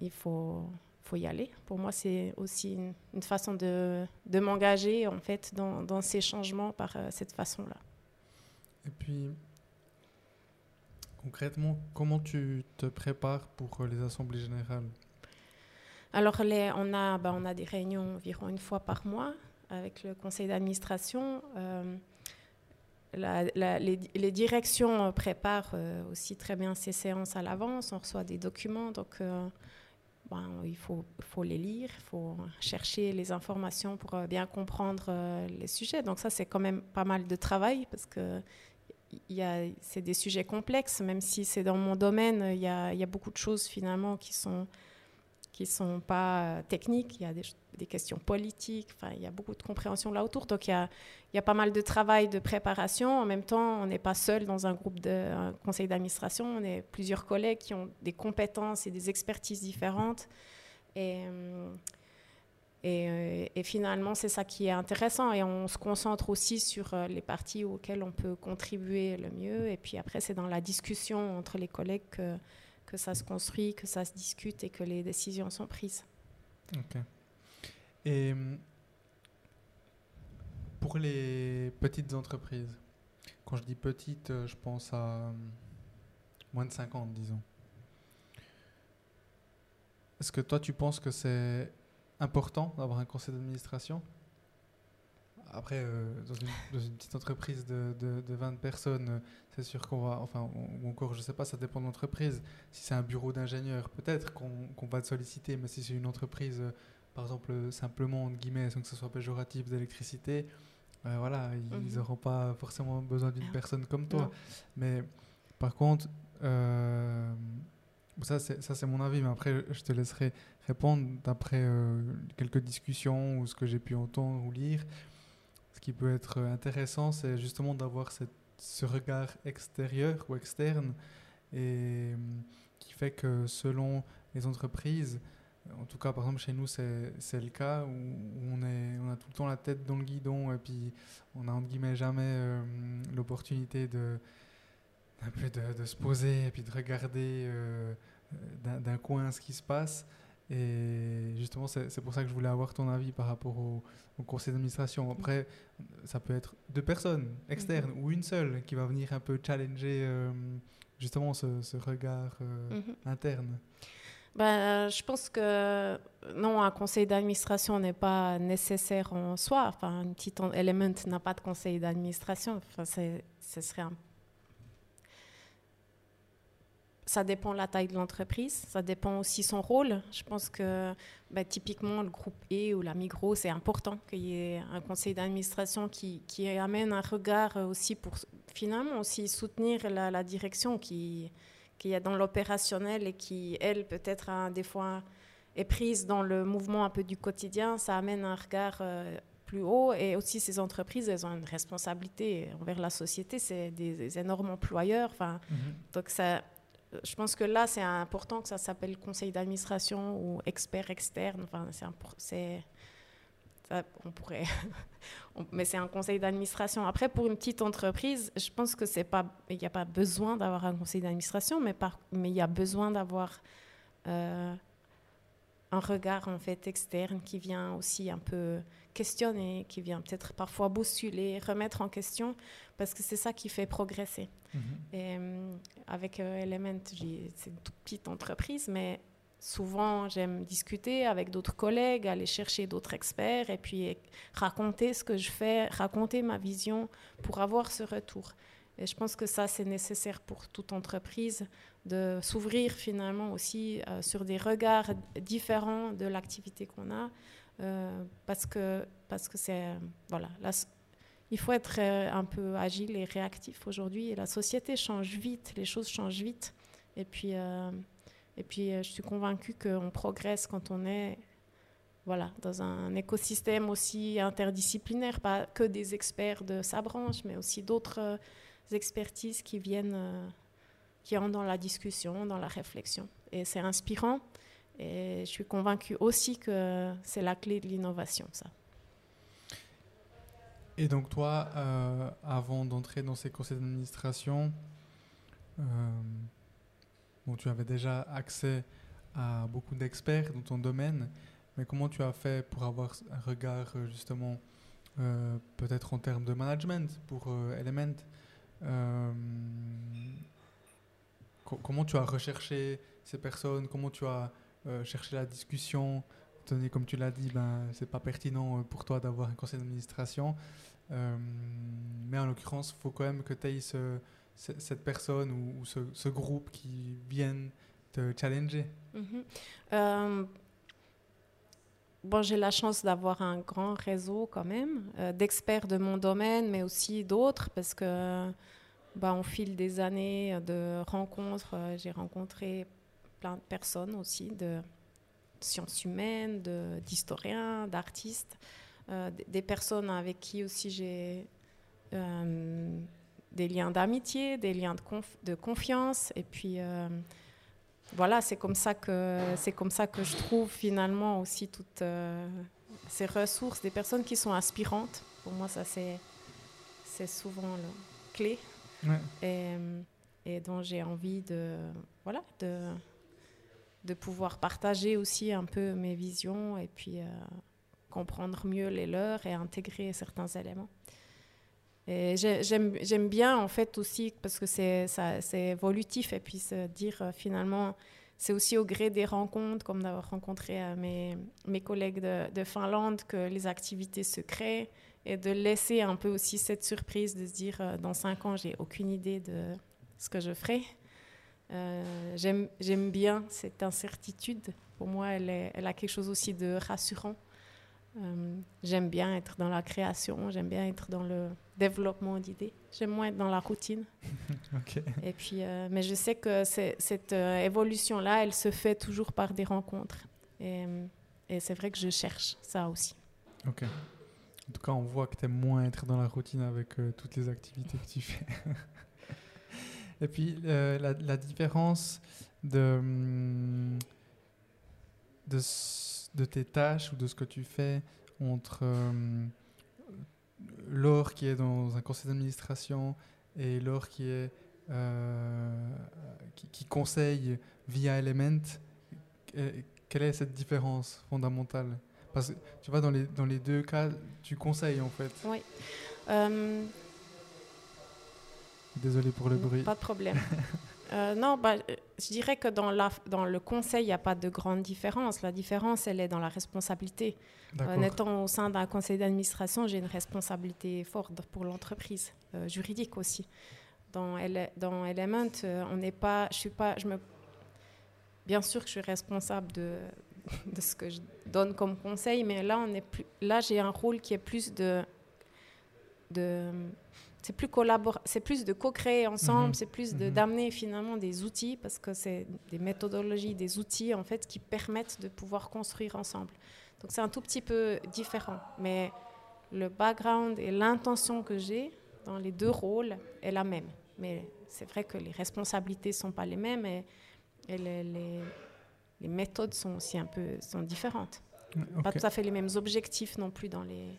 il faut, faut y aller. Pour moi, c'est aussi une, façon de, de m'engager en fait dans, dans, ces changements par euh, cette façon-là. Et puis, concrètement, comment tu te prépares pour euh, les assemblées générales? Alors, les, on, a, ben, on a des réunions environ une fois par mois avec le conseil d'administration. Euh, les, directions préparent euh, aussi très bien ces séances à l'avance. On reçoit des documents, donc euh, ben, il faut, les lire, il faut chercher les informations pour euh, bien comprendre les sujets. Donc ça, c'est quand même pas mal de travail parce que c'est des sujets complexes, même si c'est dans mon domaine, il y a, beaucoup de choses finalement qui sont qui sont pas techniques, il y a des, questions politiques, enfin, il y a beaucoup de compréhension là autour. Donc il y, a, pas mal de travail de préparation. En même temps, on n'est pas seul dans un groupe de conseil d'administration, on est plusieurs collègues qui ont des compétences et des expertises différentes. Et, euh, euh, et finalement, c'est ça qui est intéressant. Et on se concentre aussi sur euh, les parties auxquelles on peut contribuer le mieux. Et puis après, c'est dans la discussion entre les collègues que que ça se construit, que ça se discute et que les décisions sont prises. Ok. Et hum, pour les petites entreprises, quand je dis petites, euh, je pense à hum, moins de 50, disons. Est-ce que toi, tu penses que c'est important d'avoir un conseil d'administration? Après, euh, dans, une, petite entreprise de, de, 20 personnes, euh, c'est sûr qu'on va, enfin, ou encore, je sais pas, ça dépend de l'entreprise. Si c'est un bureau d'ingénieur, peut-être qu'on va te solliciter, mais si c'est une entreprise, euh, par exemple, simplement, entre guillemets, sans que ce soit péjoratif, d'électricité, voilà, ils n'auront mhm. pas forcément besoin d'une ah. personne comme toi. Mais par contre, ça c'est mon avis, mais après je te laisserai répondre d'après euh, quelques discussions ou ce que j'ai pu entendre ou lire. Qui peut être intéressant, c'est justement d'avoir ce regard extérieur ou externe et qui fait que selon les entreprises, en tout cas, par exemple, chez nous, c'est le cas où, on, est, on a tout le temps la tête dans le guidon et puis on a, entre guillemets, jamais euh, l'opportunité de, de, se poser et puis de regarder euh, d'un coin ce qui se passe. Et justement, c'est pour ça que je voulais avoir ton avis par rapport au, conseil d'administration. Après, ça peut être deux personnes externes mhm. ou une seule qui va venir un peu challenger euh, justement ce, regard mhm. interne. Ben, je pense que non, un conseil d'administration n'est pas nécessaire en soi. Enfin, un petit Element n'a pas de conseil d'administration. Enfin, ce serait un... Ça dépend de la taille de l'entreprise, ça dépend aussi son rôle. Je pense que ben, typiquement le groupe E ou la Migros, c'est important qu'il y ait un conseil d'administration qui, qui, amène un regard aussi pour finalement aussi soutenir la, la direction qui, qu'il y a dans l'opérationnel et qui, elle, peut-être hein, des fois est prise dans le mouvement un peu du quotidien, ça amène un regard euh, plus haut. Et aussi, ces entreprises, elles ont une responsabilité envers la société. C'est des, énormes employeurs. Enfin, mhm. Donc, ça, je pense que là, c'est important que ça s'appelle conseil d'administration ou expert externe. Enfin, c'est on pourrait, mais c'est un conseil d'administration. Après, pour une petite entreprise, je pense que c'est pas, il n'y a pas besoin d'avoir un conseil d'administration, mais mais il y a besoin d'avoir euh, un regard en fait externe qui vient aussi un peu questionner, qui vient peut-être parfois bousculer, remettre en question, parce que c'est ça qui fait progresser. Et euh, avec euh, Element, c'est une toute petite entreprise, mais souvent, j'aime discuter avec d'autres collègues, aller chercher d'autres experts et puis raconter ce que je fais, raconter ma vision pour avoir ce retour. Et je pense que ça, c'est nécessaire pour toute entreprise de s'ouvrir finalement aussi euh, sur des regards différents de l'activité qu'on a, parce que parce que c'est voilà, il faut être euh, un peu agile et réactif aujourd'hui. la société change vite, les choses changent vite, et puis et puis, euh, je suis convaincue qu'on progresse quand on est voilà, dans un écosystème aussi interdisciplinaire, pas que des experts de sa branche, mais aussi d'autres euh, expertises qui viennent, euh, qui entrent dans la discussion, dans la réflexion. Et c'est inspirant. Et je suis convaincue aussi que c'est la clé de l'innovation, ça. Et donc toi, avant d'entrer dans ces conseils d'administration, Bon, tu avais déjà accès à beaucoup d'experts dans ton domaine, mais comment tu as fait pour avoir un regard euh, justement euh, peut-être en termes de management pour euh, Element Comment tu as recherché ces personnes Comment tu as cherché la discussion Tenez, comme tu l'as dit, ben, c'est pas pertinent pour toi d'avoir un conseil d'administration. mais en l'occurrence, il faut quand même que tu aies ce, cette personne ou, ce, groupe qui viennent te challenger mhm. euh, Bon, j'ai la chance d'avoir un grand réseau quand même, euh, d'experts de mon domaine, mais aussi d'autres, parce que bah, au fil des années de rencontres, euh, j'ai rencontré plein de personnes aussi, de sciences humaines, d'historiens, d'artistes, des personnes avec qui aussi j'ai des liens d'amitié, des liens de, de, confiance. Et puis, euh, voilà, c'est comme, ça que, c'est comme ça que je trouve finalement aussi toutes euh, ces ressources, des personnes qui sont inspirantes. Pour moi, ça, c'est, c'est souvent la clé. Et, et, dont j'ai envie de, voilà, de, de pouvoir partager aussi un peu mes visions et puis euh, comprendre mieux les leurs et intégrer certains éléments. J'aime bien en fait aussi parce que c'est évolutif et puis se dire euh, finalement c'est aussi au gré des rencontres comme d'avoir rencontré euh, mes, mes, collègues de, de, Finlande que les activités se créent et de laisser un peu aussi cette surprise de se dire dans cinq ans j'ai aucune idée de ce que je ferai. J'aime bien cette incertitude. Pour moi, elle, elle, a quelque chose aussi de rassurant Euh, j'aime bien être dans la création, j'aime bien être dans le développement d'idées. J'aime moins être dans la routine. Et puis, euh, mais je sais que cette euh, évolution-là, elle se fait toujours par des rencontres. Et, et c'est vrai que je cherche ça aussi. Ok. En tout cas, on voit que tu aimes moins être dans la routine avec toutes les activités que tu fais. Et puis, la, la, différence de, hum, de tes tâches ou de ce que tu fais entre euh, Laure qui est dans un conseil d'administration et Laure qui est euh, qui, conseille via Element, quelle est cette différence fondamentale? Parce que tu vois, dans les, dans les deux cas, tu conseilles en fait. Oui. Désolé pour le bruit. Pas de problème. Euh, non, bah, je dirais que dans, la, dans le conseil, il n'y a pas de grande différence. La différence, elle est dans la responsabilité. En étant au sein d'un conseil d'administration, j'ai une responsabilité forte pour l'entreprise, euh, juridique aussi. Dans, dans Element, euh, on n'est pas, je suis pas, je me, bien sûr que je suis responsable de, de ce que je donne comme conseil, mais là, on est plus, là, j'ai un rôle qui est plus de, de c'est plus c'est plus de co-créer ensemble, mhm. c'est plus mhm. d'amener finalement des outils parce que c'est des méthodologies, des outils en fait qui permettent de pouvoir construire ensemble. Donc c'est un tout petit peu différent, mais le background et l'intention que j'ai dans les deux rôles est la même. Mais c'est vrai que les responsabilités sont pas les mêmes et, les, les, méthodes sont aussi un peu sont différentes. Pas tout à fait les mêmes objectifs non plus dans les,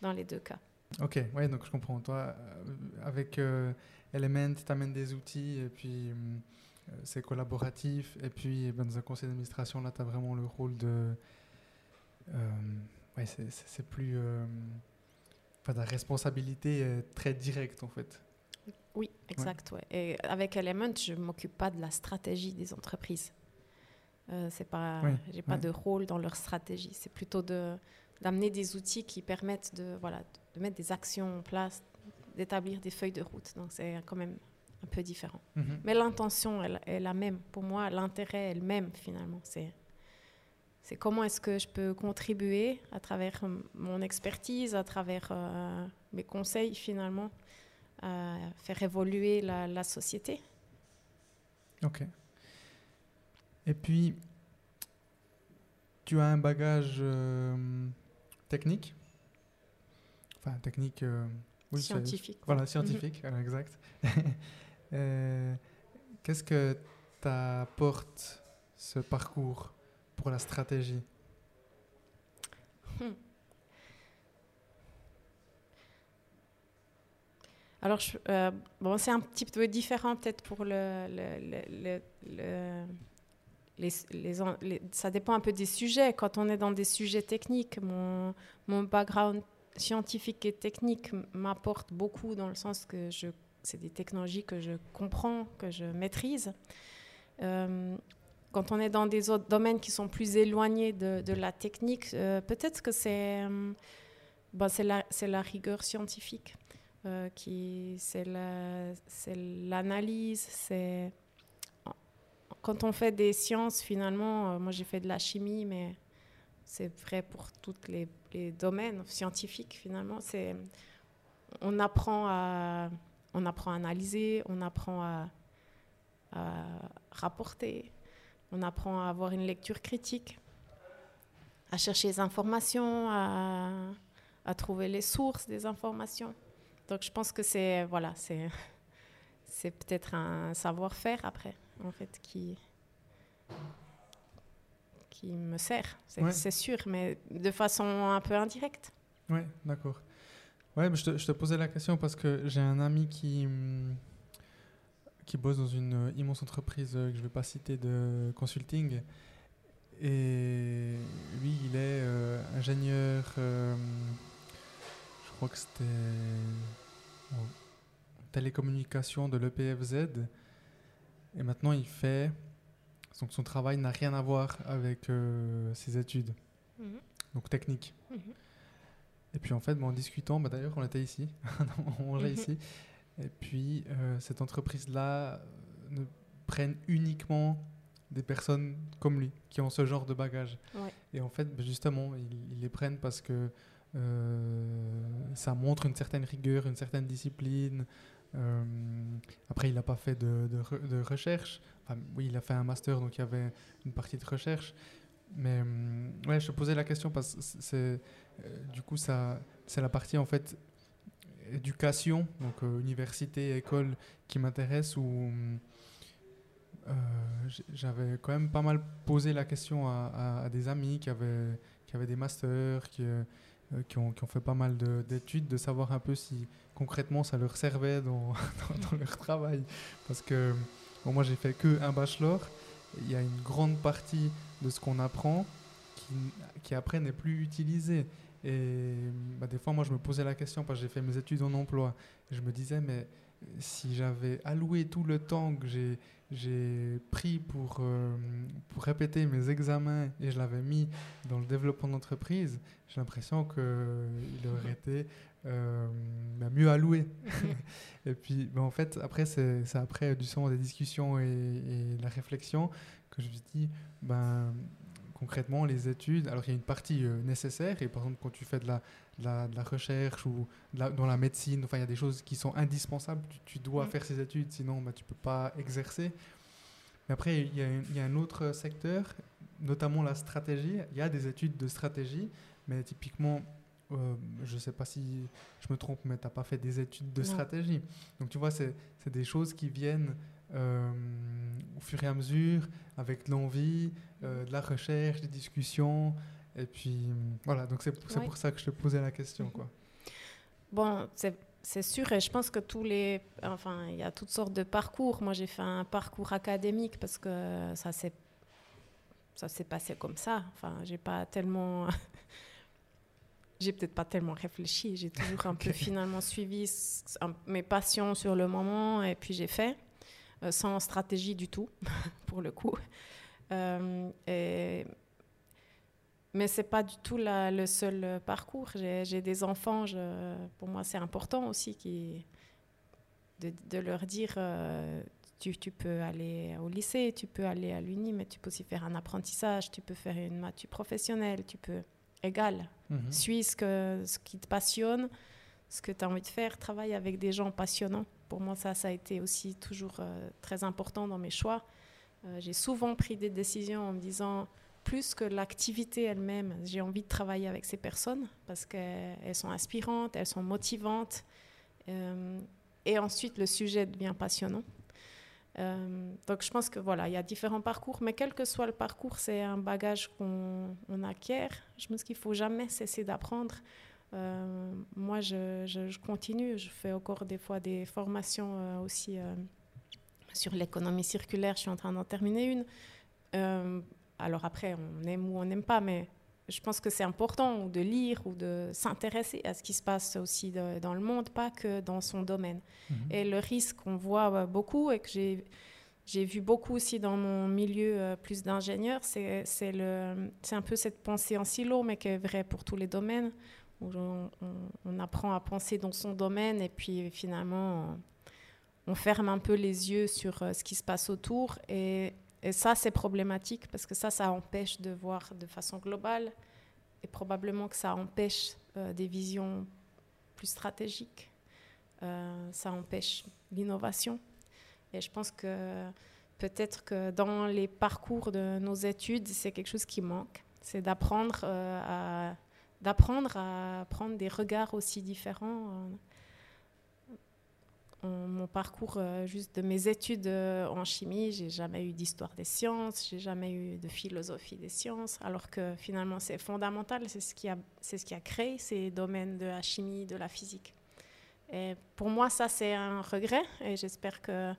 dans les deux cas. Ok, ouais, donc je comprends. Toi, euh, avec euh, Element, tu amènes des outils et puis euh, c'est collaboratif. Et puis ben, dans un conseil d'administration, là, tu as vraiment le rôle de. ouais, c'est plus. Enfin, ta responsabilité est très directe en fait. Oui, exact. Ouais. Et avec Element, je ne m'occupe pas de la stratégie des entreprises. Euh, c'est pas, j'ai pas de rôle dans leur stratégie. C'est plutôt de d'amener des outils qui permettent de, voilà, de mettre des actions en place, d'établir des feuilles de route. Donc c'est quand même un peu différent. Mhm. Mais l'intention est, la même. Pour moi, l'intérêt est le même finalement. C'est, c'est comment est-ce que je peux contribuer à travers mon expertise, à travers euh, mes conseils finalement, à faire évoluer la, la société. Ok. Et puis, tu as un bagage euh, technique? Enfin, technique. Euh, scientifique. Voilà, mhm. scientifique, exact. Euh, qu'est-ce que t'apporte ce parcours pour la stratégie? Hmm. Alors, euh, bon, c'est un petit peu différent peut-être pour le, le, le, les, les, ça dépend un peu des sujets. Quand on est dans des sujets techniques, mon, mon background scientifique et technique m'apporte beaucoup dans le sens que je, c'est des technologies que je comprends, que je maîtrise. Euh, quand on est dans des autres domaines qui sont plus éloignés de, la technique, euh, peut-être que c'est bah, c'est la, la, rigueur scientifique, qui c'est l'analyse, c'est quand on fait des sciences finalement, moi j'ai fait de la chimie, mais c'est vrai pour tous les, domaines scientifiques finalement. C'est, on, apprend à, on apprend à analyser, on apprend à, rapporter, on apprend à avoir une lecture critique, à chercher les informations, à, à trouver les sources des informations. Donc je pense que c'est voilà, c'est c'est peut-être un savoir-faire après en fait qui qui me sert, c'est sûr, mais de façon un peu indirecte. Oui, d'accord. Ouais, je, te, je, te, posais la question parce que j'ai un ami qui, qui bosse dans une immense entreprise que je ne vais pas citer de consulting. Et lui, il est euh, ingénieur, euh, je crois que c'était en télécommunication de l'EPFZ. Et maintenant, il fait donc son travail n'a rien à voir avec euh, ses études, mhm. donc technique. Mhm. Et puis en fait, en discutant, bah, d'ailleurs on était ici, on mangeait mhm. ici, et puis euh, cette entreprise-là ne prenne uniquement des personnes comme lui, qui ont ce genre de bagage. Et en fait, ben, justement, ils, les prennent parce que ça montre une certaine rigueur, une certaine discipline. Après, il n'a pas fait de, recherche. oui, il a fait un master, donc il y avait une partie de recherche. Mais ouais, je te posais la question parce que c'est du coup c'est la partie en fait éducation, donc euh, université, école, qui m'intéresse, où euh, j'avais quand même pas mal posé la question à, des amis qui avaient, des masters, euh, qui, ont, qui ont, fait pas mal d'études, de, savoir un peu si concrètement ça leur servait dans, dans, leur travail. Parce que moi j'ai fait que un bachelor, il y a une grande partie de ce qu'on apprend qui, qui après n'est plus utilisée. Et bah, des fois, moi, je me posais la question parce que j'ai fait mes études en emploi. je me disais, mais si j'avais alloué tout le temps que j'ai j'ai pris pour, euh, pour répéter mes examens et je l'avais mis dans le développement d'entreprise, j'ai l'impression qu'il aurait été euh, bah, mieux alloué. et puis, bah, en fait, après, c'est après du son des discussions et, et, la réflexion que je me dis, ben, concrètement, les études, alors il y a une partie euh, nécessaire, et par exemple, quand tu fais de la, de la, recherche ou dans la médecine, enfin, il y a des choses qui sont indispensables, tu, dois mm. faire ces études, sinon bah, tu ne peux pas exercer. Mais après, il y, a, il y, a un autre secteur, notamment la stratégie. Il y a des études de stratégie, mais typiquement, euh, je ne sais pas si je me trompe, mais tu n'as pas fait des études de stratégie. Donc tu vois, c'est des choses qui viennent euh, au fur et à mesure, avec l'envie, euh, de la recherche, des discussions. Et puis voilà, donc c'est pour ça que je te posais la question. Quoi. Bon, c'est sûr, et je pense que tous les. Enfin, il y a toutes sortes de parcours. Moi, j'ai fait un parcours académique parce que ça s'est ça s'est passé comme ça. Enfin, j'ai pas tellement. j'ai peut-être pas tellement réfléchi. J'ai toujours un peu finalement suivi mes passions sur le moment et puis j'ai fait. Euh, sans stratégie du tout, pour le coup. Euh, et, mais ce n'est pas du tout le seul parcours. J'ai des enfants, je, pour moi c'est important aussi qui, de, de, leur dire euh, tu, tu, peux aller au lycée, tu peux aller à l'uni, mais tu peux aussi faire un apprentissage, tu peux faire une matu professionnelle, tu peux égal. Mhm. Suis ce, que, ce qui te passionne, ce que tu as envie de faire, travaille avec des gens passionnants pour moi, ça, ça a été aussi toujours euh, très important dans mes choix. Euh, j'ai souvent pris des décisions en me disant, plus que l'activité elle-même, j'ai envie de travailler avec ces personnes parce qu'elles sont inspirantes, elles sont motivantes. Euh, et ensuite, le sujet devient passionnant. donc, je pense que voilà, il y a différents parcours, mais quel que soit le parcours, c'est un bagage qu'on acquiert. Je pense qu'il faut jamais cesser d'apprendre. Euh, moi, je, continue. Je fais encore des fois des formations euh, aussi euh, sur l'économie circulaire. Je suis en train d'en terminer une. Alors après, on aime ou on n'aime pas, mais je pense que c'est important de lire ou de s'intéresser à ce qui se passe aussi dans le monde, pas que dans son domaine. Mhm. Et le risque qu'on voit beaucoup et que j'ai j'ai vu beaucoup aussi dans mon milieu plus d'ingénieurs, c'est un peu cette pensée en silo, mais qui est vraie pour tous les domaines, où on, apprend à penser dans son domaine et puis finalement on, ferme un peu les yeux sur euh, ce qui se passe autour et, ça c'est problématique parce que ça ça empêche de voir de façon globale et probablement que ça empêche euh, des visions plus stratégiques euh, ça empêche l'innovation et je pense que peut-être que dans les parcours de nos études c'est quelque chose qui manque c'est d'apprendre à d'apprendre à prendre des regards aussi différents. Mon parcours euh, juste de mes études euh, en chimie, j'ai jamais eu d'histoire des sciences, j'ai jamais eu de philosophie des sciences, alors que finalement c'est fondamental, c'est ce qui a créé ces domaines de la chimie, de la physique. Pour moi, ça c'est un regret, et j'espère que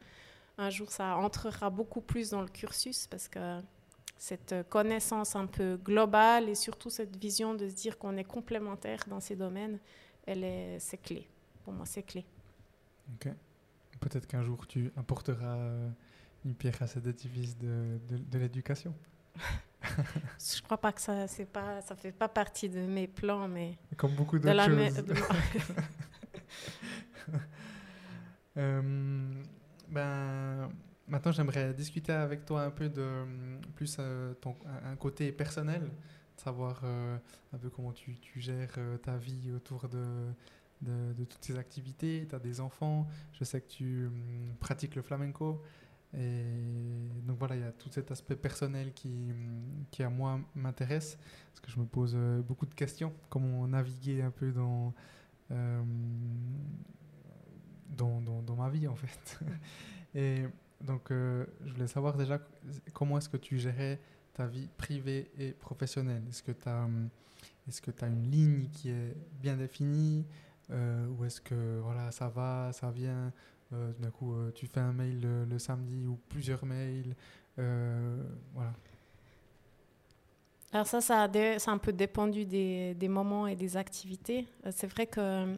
un jour ça entrera beaucoup plus dans le cursus parce que cette connaissance un peu globale et surtout cette vision de se dire qu'on est complémentaire dans ces domaines, elle est, c'est clé. Pour moi, c'est clé. Ok. Peut-être qu'un jour tu apporteras euh, une pierre à cet édifice de, de, l'éducation. Je crois pas que ça, c'est pas, ça fait pas partie de mes plans, mais comme beaucoup d'autres choses. euh, ben maintenant, j'aimerais discuter avec toi un peu de plus ton, un côté personnel, savoir un peu comment tu, tu gères ta vie autour de, de, toutes ces activités. Tu as des enfants, je sais que tu pratiques le flamenco. Et donc voilà, il y a tout cet aspect personnel qui, qui à moi m'intéresse, parce que je me pose euh, beaucoup de questions, comment naviguer un peu dans, euh, dans, dans, ma vie en fait. et donc euh, je voulais savoir déjà comment est-ce que tu gérais ta vie privée et professionnelle? Est-ce que tu que as une ligne qui est bien définie? Ou est-ce que voilà, ça va, ça vient euh, d'un coup, euh, tu fais un mail le, samedi ou plusieurs mails. Euh, voilà. Alors ça, ça a, un peu dépendu des, des, moments et des activités. C'est vrai que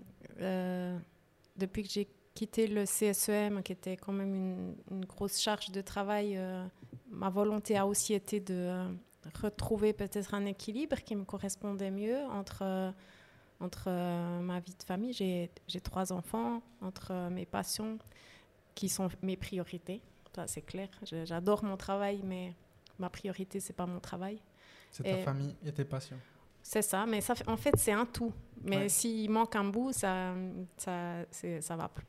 depuis que j'ai quitté le CSEM, qui était quand même une grosse charge de travail, ma volonté a aussi été de retrouver peut-être un équilibre qui me correspondait mieux entre entre euh, ma vie de famille, j'ai trois enfants, entre euh, mes passions, qui sont mes priorités. Ça, c'est clair. J'adore mon travail, mais ma priorité, c'est pas mon travail. C'est ta famille et tes passions. C'est ça, mais ça, en fait, c'est un tout. Mais s'il manque un bout, ça, ça, ça va plus.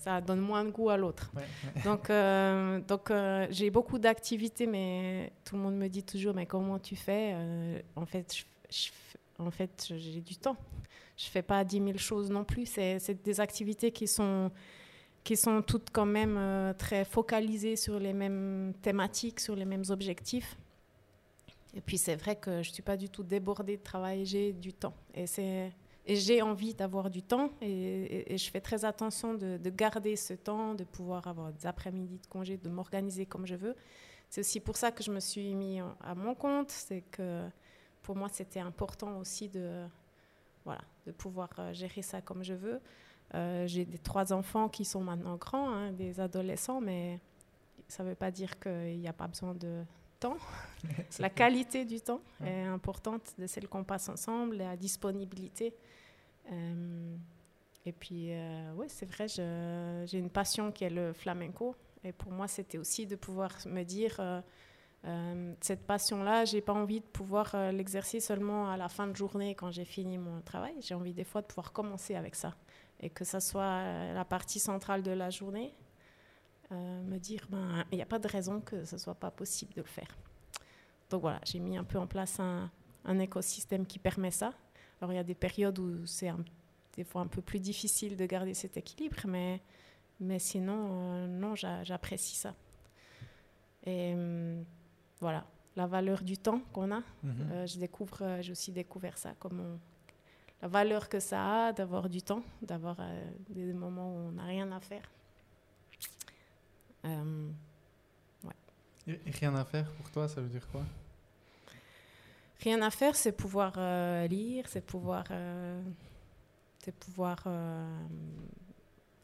Ça donne moins de goût à l'autre. donc, euh, donc j'ai beaucoup d'activités, mais tout le monde me dit toujours, mais comment tu fais? En fait, je, je, en fait, j'ai du temps. Je fais pas 10 000 choses non plus. C'est des activités qui sont, qui sont toutes quand même euh, très focalisées sur les mêmes thématiques, sur les mêmes objectifs. Et puis c'est vrai que je suis pas du tout débordée de travail, j'ai du temps. Et et j'ai envie d'avoir du temps et, je fais très attention de, de, garder ce temps, de pouvoir avoir des après-midi de congé, de m'organiser comme je veux. C'est aussi pour ça que je me suis mis à mon compte, c'est que pour moi, c'était important aussi de, voilà, de pouvoir euh, gérer ça comme je veux. Euh, j'ai des trois enfants qui sont maintenant grands, hein, des adolescents, mais ça ne veut pas dire qu'il n'y a pas besoin de temps. la qualité du temps est importante, de celle qu'on passe ensemble, la disponibilité. Euh, et puis, oui, c'est vrai, j'ai une passion qui est le flamenco. Et pour moi, c'était aussi de pouvoir me dire cette passion-là, j'ai pas envie de pouvoir euh, l'exercer seulement à la fin de journée quand j'ai fini mon travail. J'ai envie des fois de pouvoir commencer avec ça et que ça soit euh, la partie centrale de la journée. me dire, ben, il n'y a pas de raison que ce soit pas possible de le faire. Donc voilà, j'ai mis un peu en place un, un, écosystème qui permet ça. Alors il y a des périodes où c'est des fois un peu plus difficile de garder cet équilibre, mais, mais sinon, non, j'apprécie ça. Et hum, voilà, la valeur du temps qu'on a. Mhm. Euh, je découvre, euh, j'ai aussi découvert ça, comme la valeur que ça a d'avoir du temps, d'avoir euh, des moments où on n'a rien à faire. Et rien à faire pour toi, ça veut dire quoi? Rien à faire, c'est pouvoir lire, c'est pouvoir, c'est pouvoir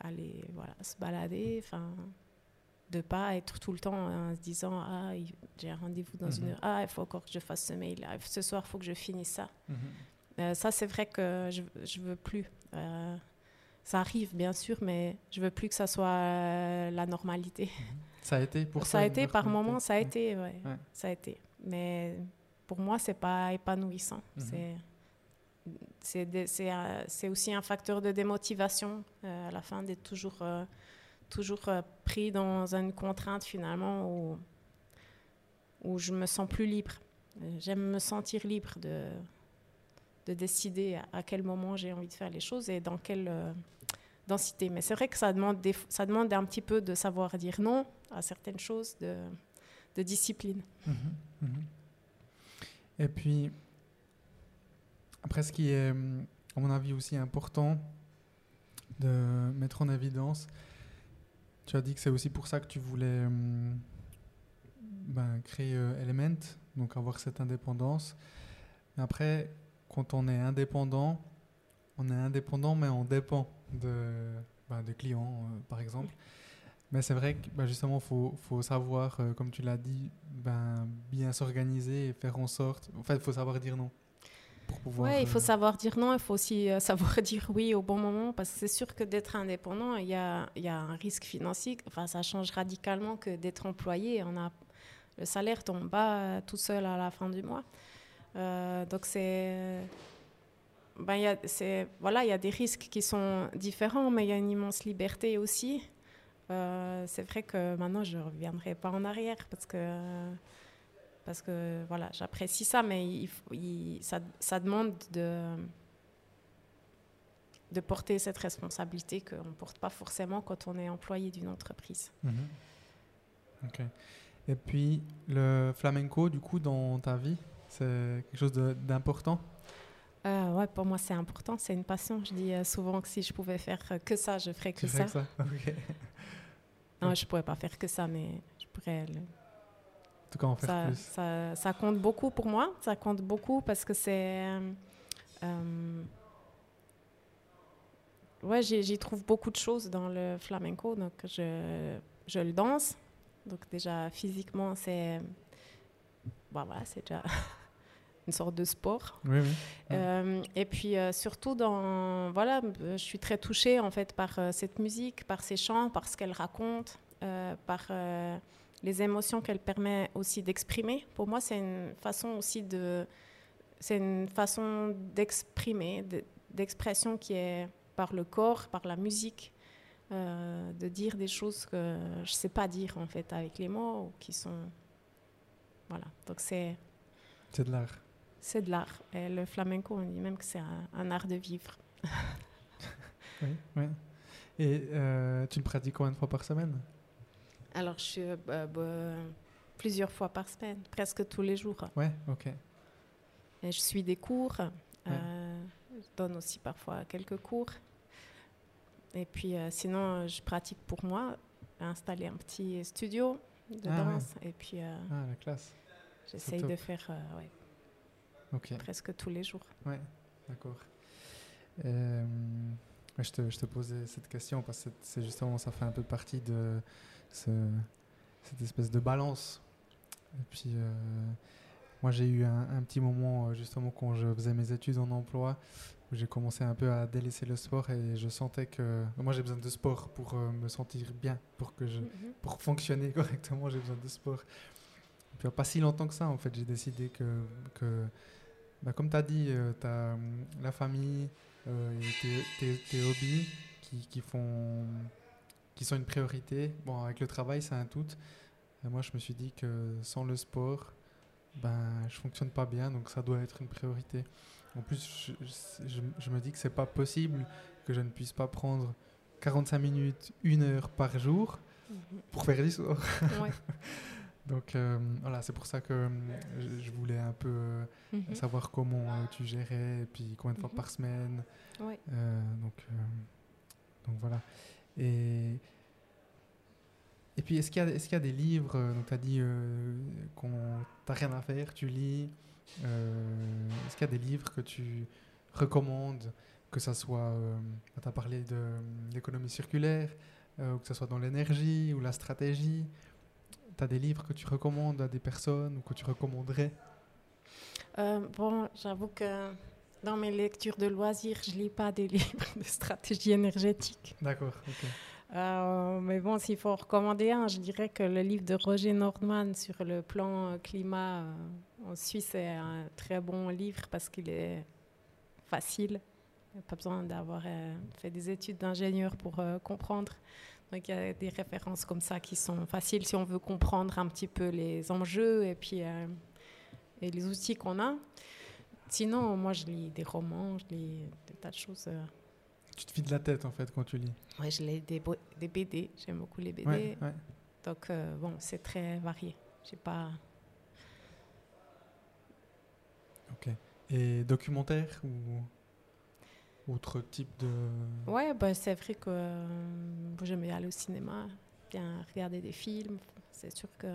aller voilà, se balader, enfin de pas être tout le temps en se disant ah j'ai un rendez-vous dans une mhm. heure. Ah il faut encore que je fasse ce mail. Là ce soir il faut que je finisse ça. Mhm. euh, ça c'est vrai que je je veux plus. Euh, ça arrive bien sûr mais je veux plus que ça soit euh, la normalité. Mhm. ça a été pour ça a été par moment ça a été ouais, ça a été. Mais pour moi c'est pas épanouissant. C'est c'est aussi un facteur de démotivation à la fin d'être toujours toujours euh, pris dans une contrainte finalement où, où je me sens plus libre. J'aime me sentir libre de, de décider à, quel moment j'ai envie de faire les choses et dans quelle euh, densité. Mais c'est vrai que ça demande, ça demande un petit peu de savoir dire non à certaines choses, de, de discipline. Mhm, mhm. Et puis, après, ce qui est, à mon avis, aussi important de mettre en évidence, tu as dit que c'est aussi pour ça que tu voulais hum, ben, créer euh, Element, donc avoir cette indépendance. Mais après, quand on est indépendant, on est indépendant, mais on dépend de, ben, des clients, euh, par exemple. Mais c'est vrai que ben, justement, il faut, faut, savoir, euh, comme tu l'as dit, ben, bien s'organiser et faire en sorte. En fait, il faut savoir dire non. Pour pouvoir. Oui, il faut savoir dire non, il faut aussi savoir dire oui au bon moment, parce que c'est sûr que d'être indépendant, il y a, y a, un risque financier. Enfin, ça change radicalement que d'être employé. On a, le salaire tombe bas tout seul à la fin du mois. donc c'est ben, y a, voilà, il y a des risques qui sont différents, mais il y a une immense liberté aussi. Euh, c'est vrai que maintenant, je ne reviendrai pas en arrière parce que, parce que voilà, j'apprécie ça, mais il, ça, ça, demande de, de porter cette responsabilité qu'on ne porte pas forcément quand on est employé d'une entreprise. Mhm. Ok. Et puis, le flamenco, du coup, dans ta vie, c'est quelque chose d'important? Euh, ouais, pour moi, c'est important, c'est une passion. Je dis euh, souvent que si je pouvais faire que ça, je ferais que ça. ça? non, je pourrais pas faire que ça, mais je pourrais. En tout cas, en faire ça, plus. Ça, ça, compte beaucoup pour moi. Ça compte beaucoup parce que c'est. Euh, ouais, j'y trouve beaucoup de choses dans le flamenco. Donc, je, je le danse. Donc, déjà, physiquement, c'est. Bon, voilà, c'est déjà une sorte de sport. Oui, oui. Euh, et puis euh, surtout dans voilà, je suis très touchée en fait par euh, cette musique, par ses chants, par ce qu'elle raconte, par les émotions qu'elle permet aussi d'exprimer. Pour moi, c'est une façon aussi de, c'est une façon d'exprimer, d'expression qui est par le corps, par la musique. de dire des choses que je sais pas dire en fait avec les mots qui sont voilà donc c'est c'est de l'art c'est de l'art. Et le flamenco, on dit même que c'est un, art de vivre. oui, oui. Et euh, tu le pratiques combien de fois par semaine? Alors, je suis euh, bah, bah, plusieurs fois par semaine, presque tous les jours. Ouais, ok. Et je suis des cours. Euh, je donne aussi parfois quelques cours. Et puis, sinon, je pratique pour moi, installer un petit studio de ah danse. Et puis, ah, la classe. J'essaye de faire ouais, presque tous les jours. Oui, d'accord. Euh, je, te, je te posais cette question parce que c'est justement, ça fait un peu partie de ce, cette espèce de balance. Et puis, euh, moi, j'ai eu un, petit moment, euh, justement, quand je faisais mes études en emploi, où j'ai commencé un peu à délaisser le sport et je sentais que moi j'ai besoin de sport pour me sentir bien, pour que je, mhm. pour fonctionner correctement, j'ai besoin de sport. Et puis pas si longtemps que ça, en fait, j'ai décidé que, que bah, comme tu as dit, euh, tu as hum, la famille euh, et tes, tes, hobbies qui, qui, font, qui sont une priorité. Bon, avec le travail, c'est un tout. moi, je me suis dit que sans le sport, ben, je fonctionne pas bien, donc ça doit être une priorité. En plus, je, je, me dis que c'est pas possible que je ne puisse pas prendre 45 minutes, une heure par jour mhm. pour faire du sport. Ouais. Donc euh, voilà, c'est pour ça que euh, je, voulais un peu euh, mhm. savoir comment tu gérais, et puis combien de fois mhm. par semaine. donc, donc voilà. Et, et puis, est-ce qu'il y, est y, a des livres, donc tu as dit qu'on n'as rien à faire, tu lis. est-ce qu'il y a des livres que tu recommandes, que ça soit, tu as parlé de l'économie circulaire, ou que ce soit dans l'énergie ou la stratégie tu as des livres que tu recommandes à des personnes ou que tu recommanderais? Euh, Bon, j'avoue que dans mes lectures de loisirs, je lis pas des livres de stratégie énergétique. D'accord, ok. Euh, mais bon, s'il faut en recommander un, je dirais que le livre de Roger Nordman sur le plan climat euh, en Suisse est un très bon livre parce qu'il est facile. Il n'y a pas besoin d'avoir fait des études d'ingénieur pour comprendre. Donc il y a des références comme ça qui sont faciles si on veut comprendre un petit peu les enjeux et puis euh, et les outils qu'on a. Sinon, moi je lis des romans, je lis des tas de choses. Euh. Tu te vides la tête en fait quand tu lis. Oui, je lis des, des BD, j'aime beaucoup les BD. Donc euh, bon, c'est très varié. J'ai pas. Ok. Et documentaire ou autre type de... Ouais, bah, c'est vrai que euh, j'aime aller au cinéma, bien regarder des films. C'est sûr que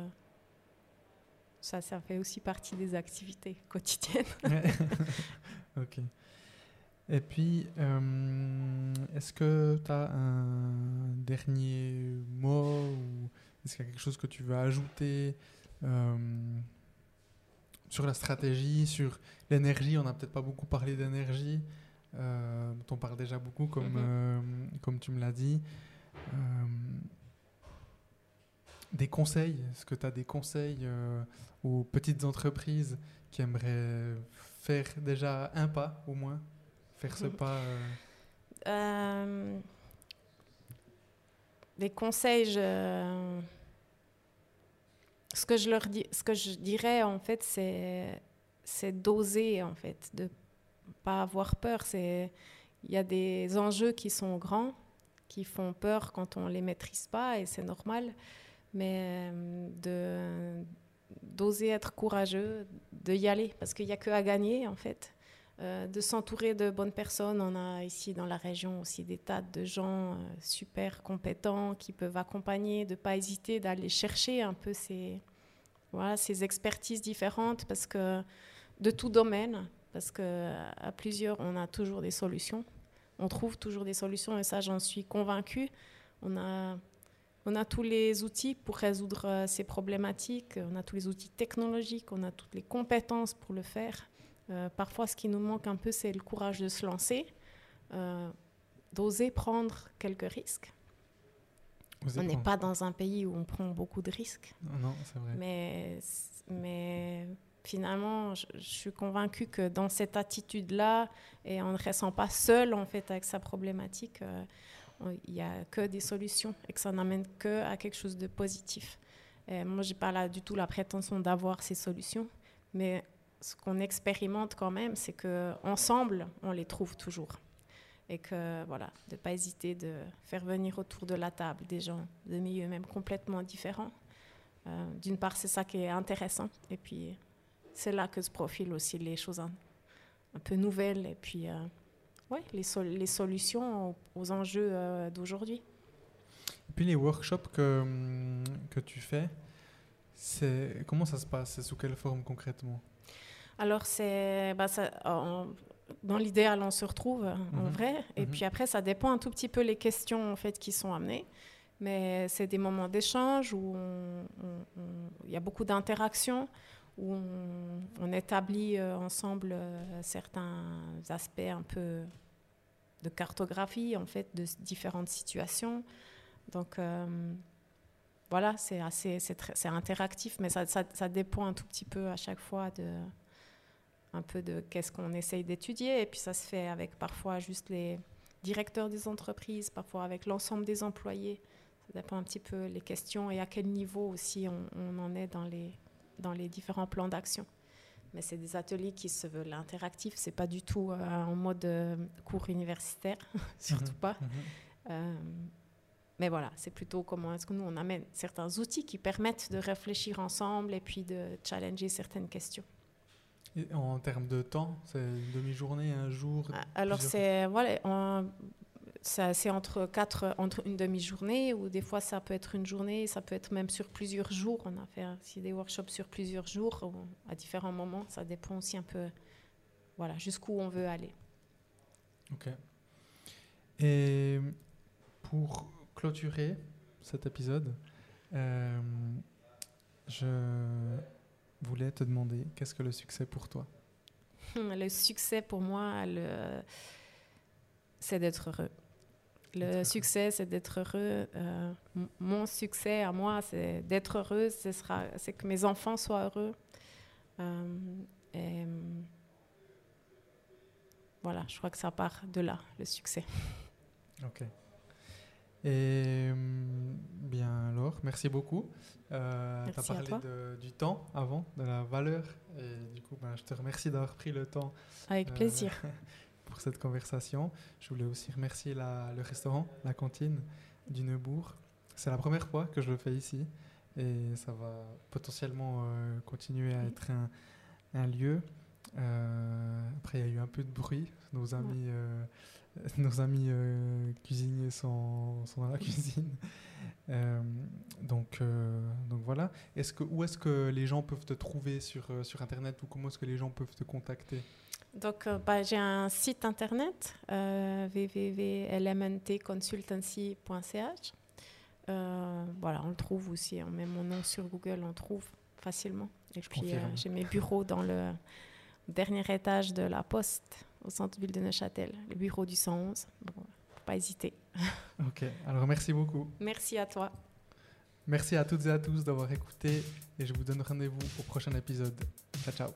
ça, ça fait aussi partie des activités quotidiennes. ok. Et puis, euh, est-ce que tu as un dernier mot ou est-ce qu'il y a quelque chose que tu veux ajouter euh, sur la stratégie, sur l'énergie? On n'a peut-être pas beaucoup parlé d'énergie. Euh, on parle déjà beaucoup, comme, mhm. comme tu me l'as dit. Des conseils? Est-ce que tu as des conseils aux petites entreprises qui aimeraient faire déjà un pas au moins? Faire ce pas Des conseils, je ce que je leur dis, ce que je dirais en fait, c'est c'est d'oser en fait, de pas avoir peur. C'est il y a des enjeux qui sont grands, qui font peur quand on les maîtrise pas et c'est normal, mais euh, de d'oser être courageux, de y aller parce qu'il n'y a que à gagner en fait. Euh, de s'entourer de bonnes personnes. On a ici dans la région aussi des tas de gens euh, super compétents qui peuvent accompagner, de ne pas hésiter d'aller chercher un peu ces, voilà, ces expertises différentes parce que de tout domaine, parce qu'à plusieurs, on a toujours des solutions. On trouve toujours des solutions et ça, j'en suis convaincue. On a, on a tous les outils pour résoudre euh, ces problématiques, on a tous les outils technologiques, on a toutes les compétences pour le faire. Euh, parfois, ce qui nous manque un peu, c'est le courage de se lancer, euh, d'oser prendre quelques risques. on n'est pas dans un pays où on prend beaucoup de risques. Non, c'est vrai. Mais, mais finalement, je, suis convaincue que dans cette attitude-là, et on ne ressent pas seul en fait avec sa problématique, euh, il n'y a que des solutions et que ça n'amène que à quelque chose de positif. Et moi, je n'ai pas là du tout la prétention d'avoir ces solutions, mais ce qu'on expérimente quand même, c'est que ensemble, on les trouve toujours. Et que, voilà, de ne pas hésiter de faire venir autour de la table des gens de milieux même complètement différents. Euh, d'une part, c'est ça qui est intéressant. Et puis, c'est là que se profilent aussi les choses un, peu nouvelles. Et puis, euh, ouais, les, les, solutions aux, enjeux euh, d'aujourd'hui. Et puis, les workshops que, hum, que tu fais, comment ça se passe? Sous quelle forme concrètement? Alors, c'est, bah, dans l'idéal, on se retrouve en mhm. vrai. Et mhm. puis après, ça dépend un tout petit peu les questions en fait, qui sont amenées. Mais c'est des moments d'échange où il y a beaucoup d'interactions, où on, établit euh, ensemble euh, certains aspects un peu de cartographie en fait de différentes situations. Donc euh, voilà, c'est assez, c'est, interactif, mais ça, dépend un tout petit peu à chaque fois de, un peu de qu'est-ce qu'on essaye d'étudier. Et puis ça se fait avec parfois juste les directeurs des entreprises, parfois avec l'ensemble des employés. Ça dépend un petit peu les questions et à quel niveau aussi on, en est dans les, dans les différents plans d'action. Mais c'est des ateliers qui se veulent interactifs, c'est pas du tout euh, en mode euh, cours universitaire, surtout mhm. pas. Mhm. Euh, mais voilà, c'est plutôt comment est-ce que nous on amène certains outils qui permettent de réfléchir ensemble et puis de challenger certaines questions en termes de temps, c'est une demi-journée, un jour ah, Alors, c'est voilà, c'est entre quatre, entre une demi-journée ou des fois ça peut être une journée, ça peut être même sur plusieurs jours. On a fait aussi des workshops sur plusieurs jours à différents moments. Ça dépend aussi un peu, voilà, jusqu'où on veut aller. Ok. Et pour clôturer cet épisode, euh, je voulais te demander qu'est-ce que le succès pour toi? Le succès pour moi, le... c'est d'être heureux. Le succès, c'est d'être heureux. Euh, mon succès à moi, c'est d'être heureux. Ce sera, c'est que mes enfants soient heureux. Euh, et, voilà, je crois que ça part de là, le succès. Ok. Et bien alors, merci beaucoup. Euh, tu as parlé du temps avant, de la valeur. Et du coup, ben, je te remercie d'avoir pris le temps. Avec euh, plaisir. pour cette conversation. Je voulais aussi remercier le restaurant, la cantine du Neubourg. C'est la première fois que je le fais ici. Et ça va potentiellement euh, continuer à être un, un lieu. Euh, après, il y a eu un peu de bruit. Nos amis nos amis euh, cuisiniers sont, sont, dans la cuisine. Euh, donc, euh, donc voilà. Est-ce que, où est-ce que les gens peuvent te trouver sur, sur Internet ou comment est-ce que les gens peuvent te contacter? Donc, bah, j'ai un site internet www.lmntconsultancy.ch. voilà, on le trouve aussi. On met mon nom sur Google, on le trouve facilement. Et puis, euh, j'ai mes bureaux dans le dernier étage de la Poste, au centre-ville de Neuchâtel, le bureau du 111. Bon, pas hésiter. Ok, alors merci beaucoup. Merci à toi. Merci à toutes et à tous d'avoir écouté et je vous donne rendez-vous au prochain épisode. Ciao, ciao.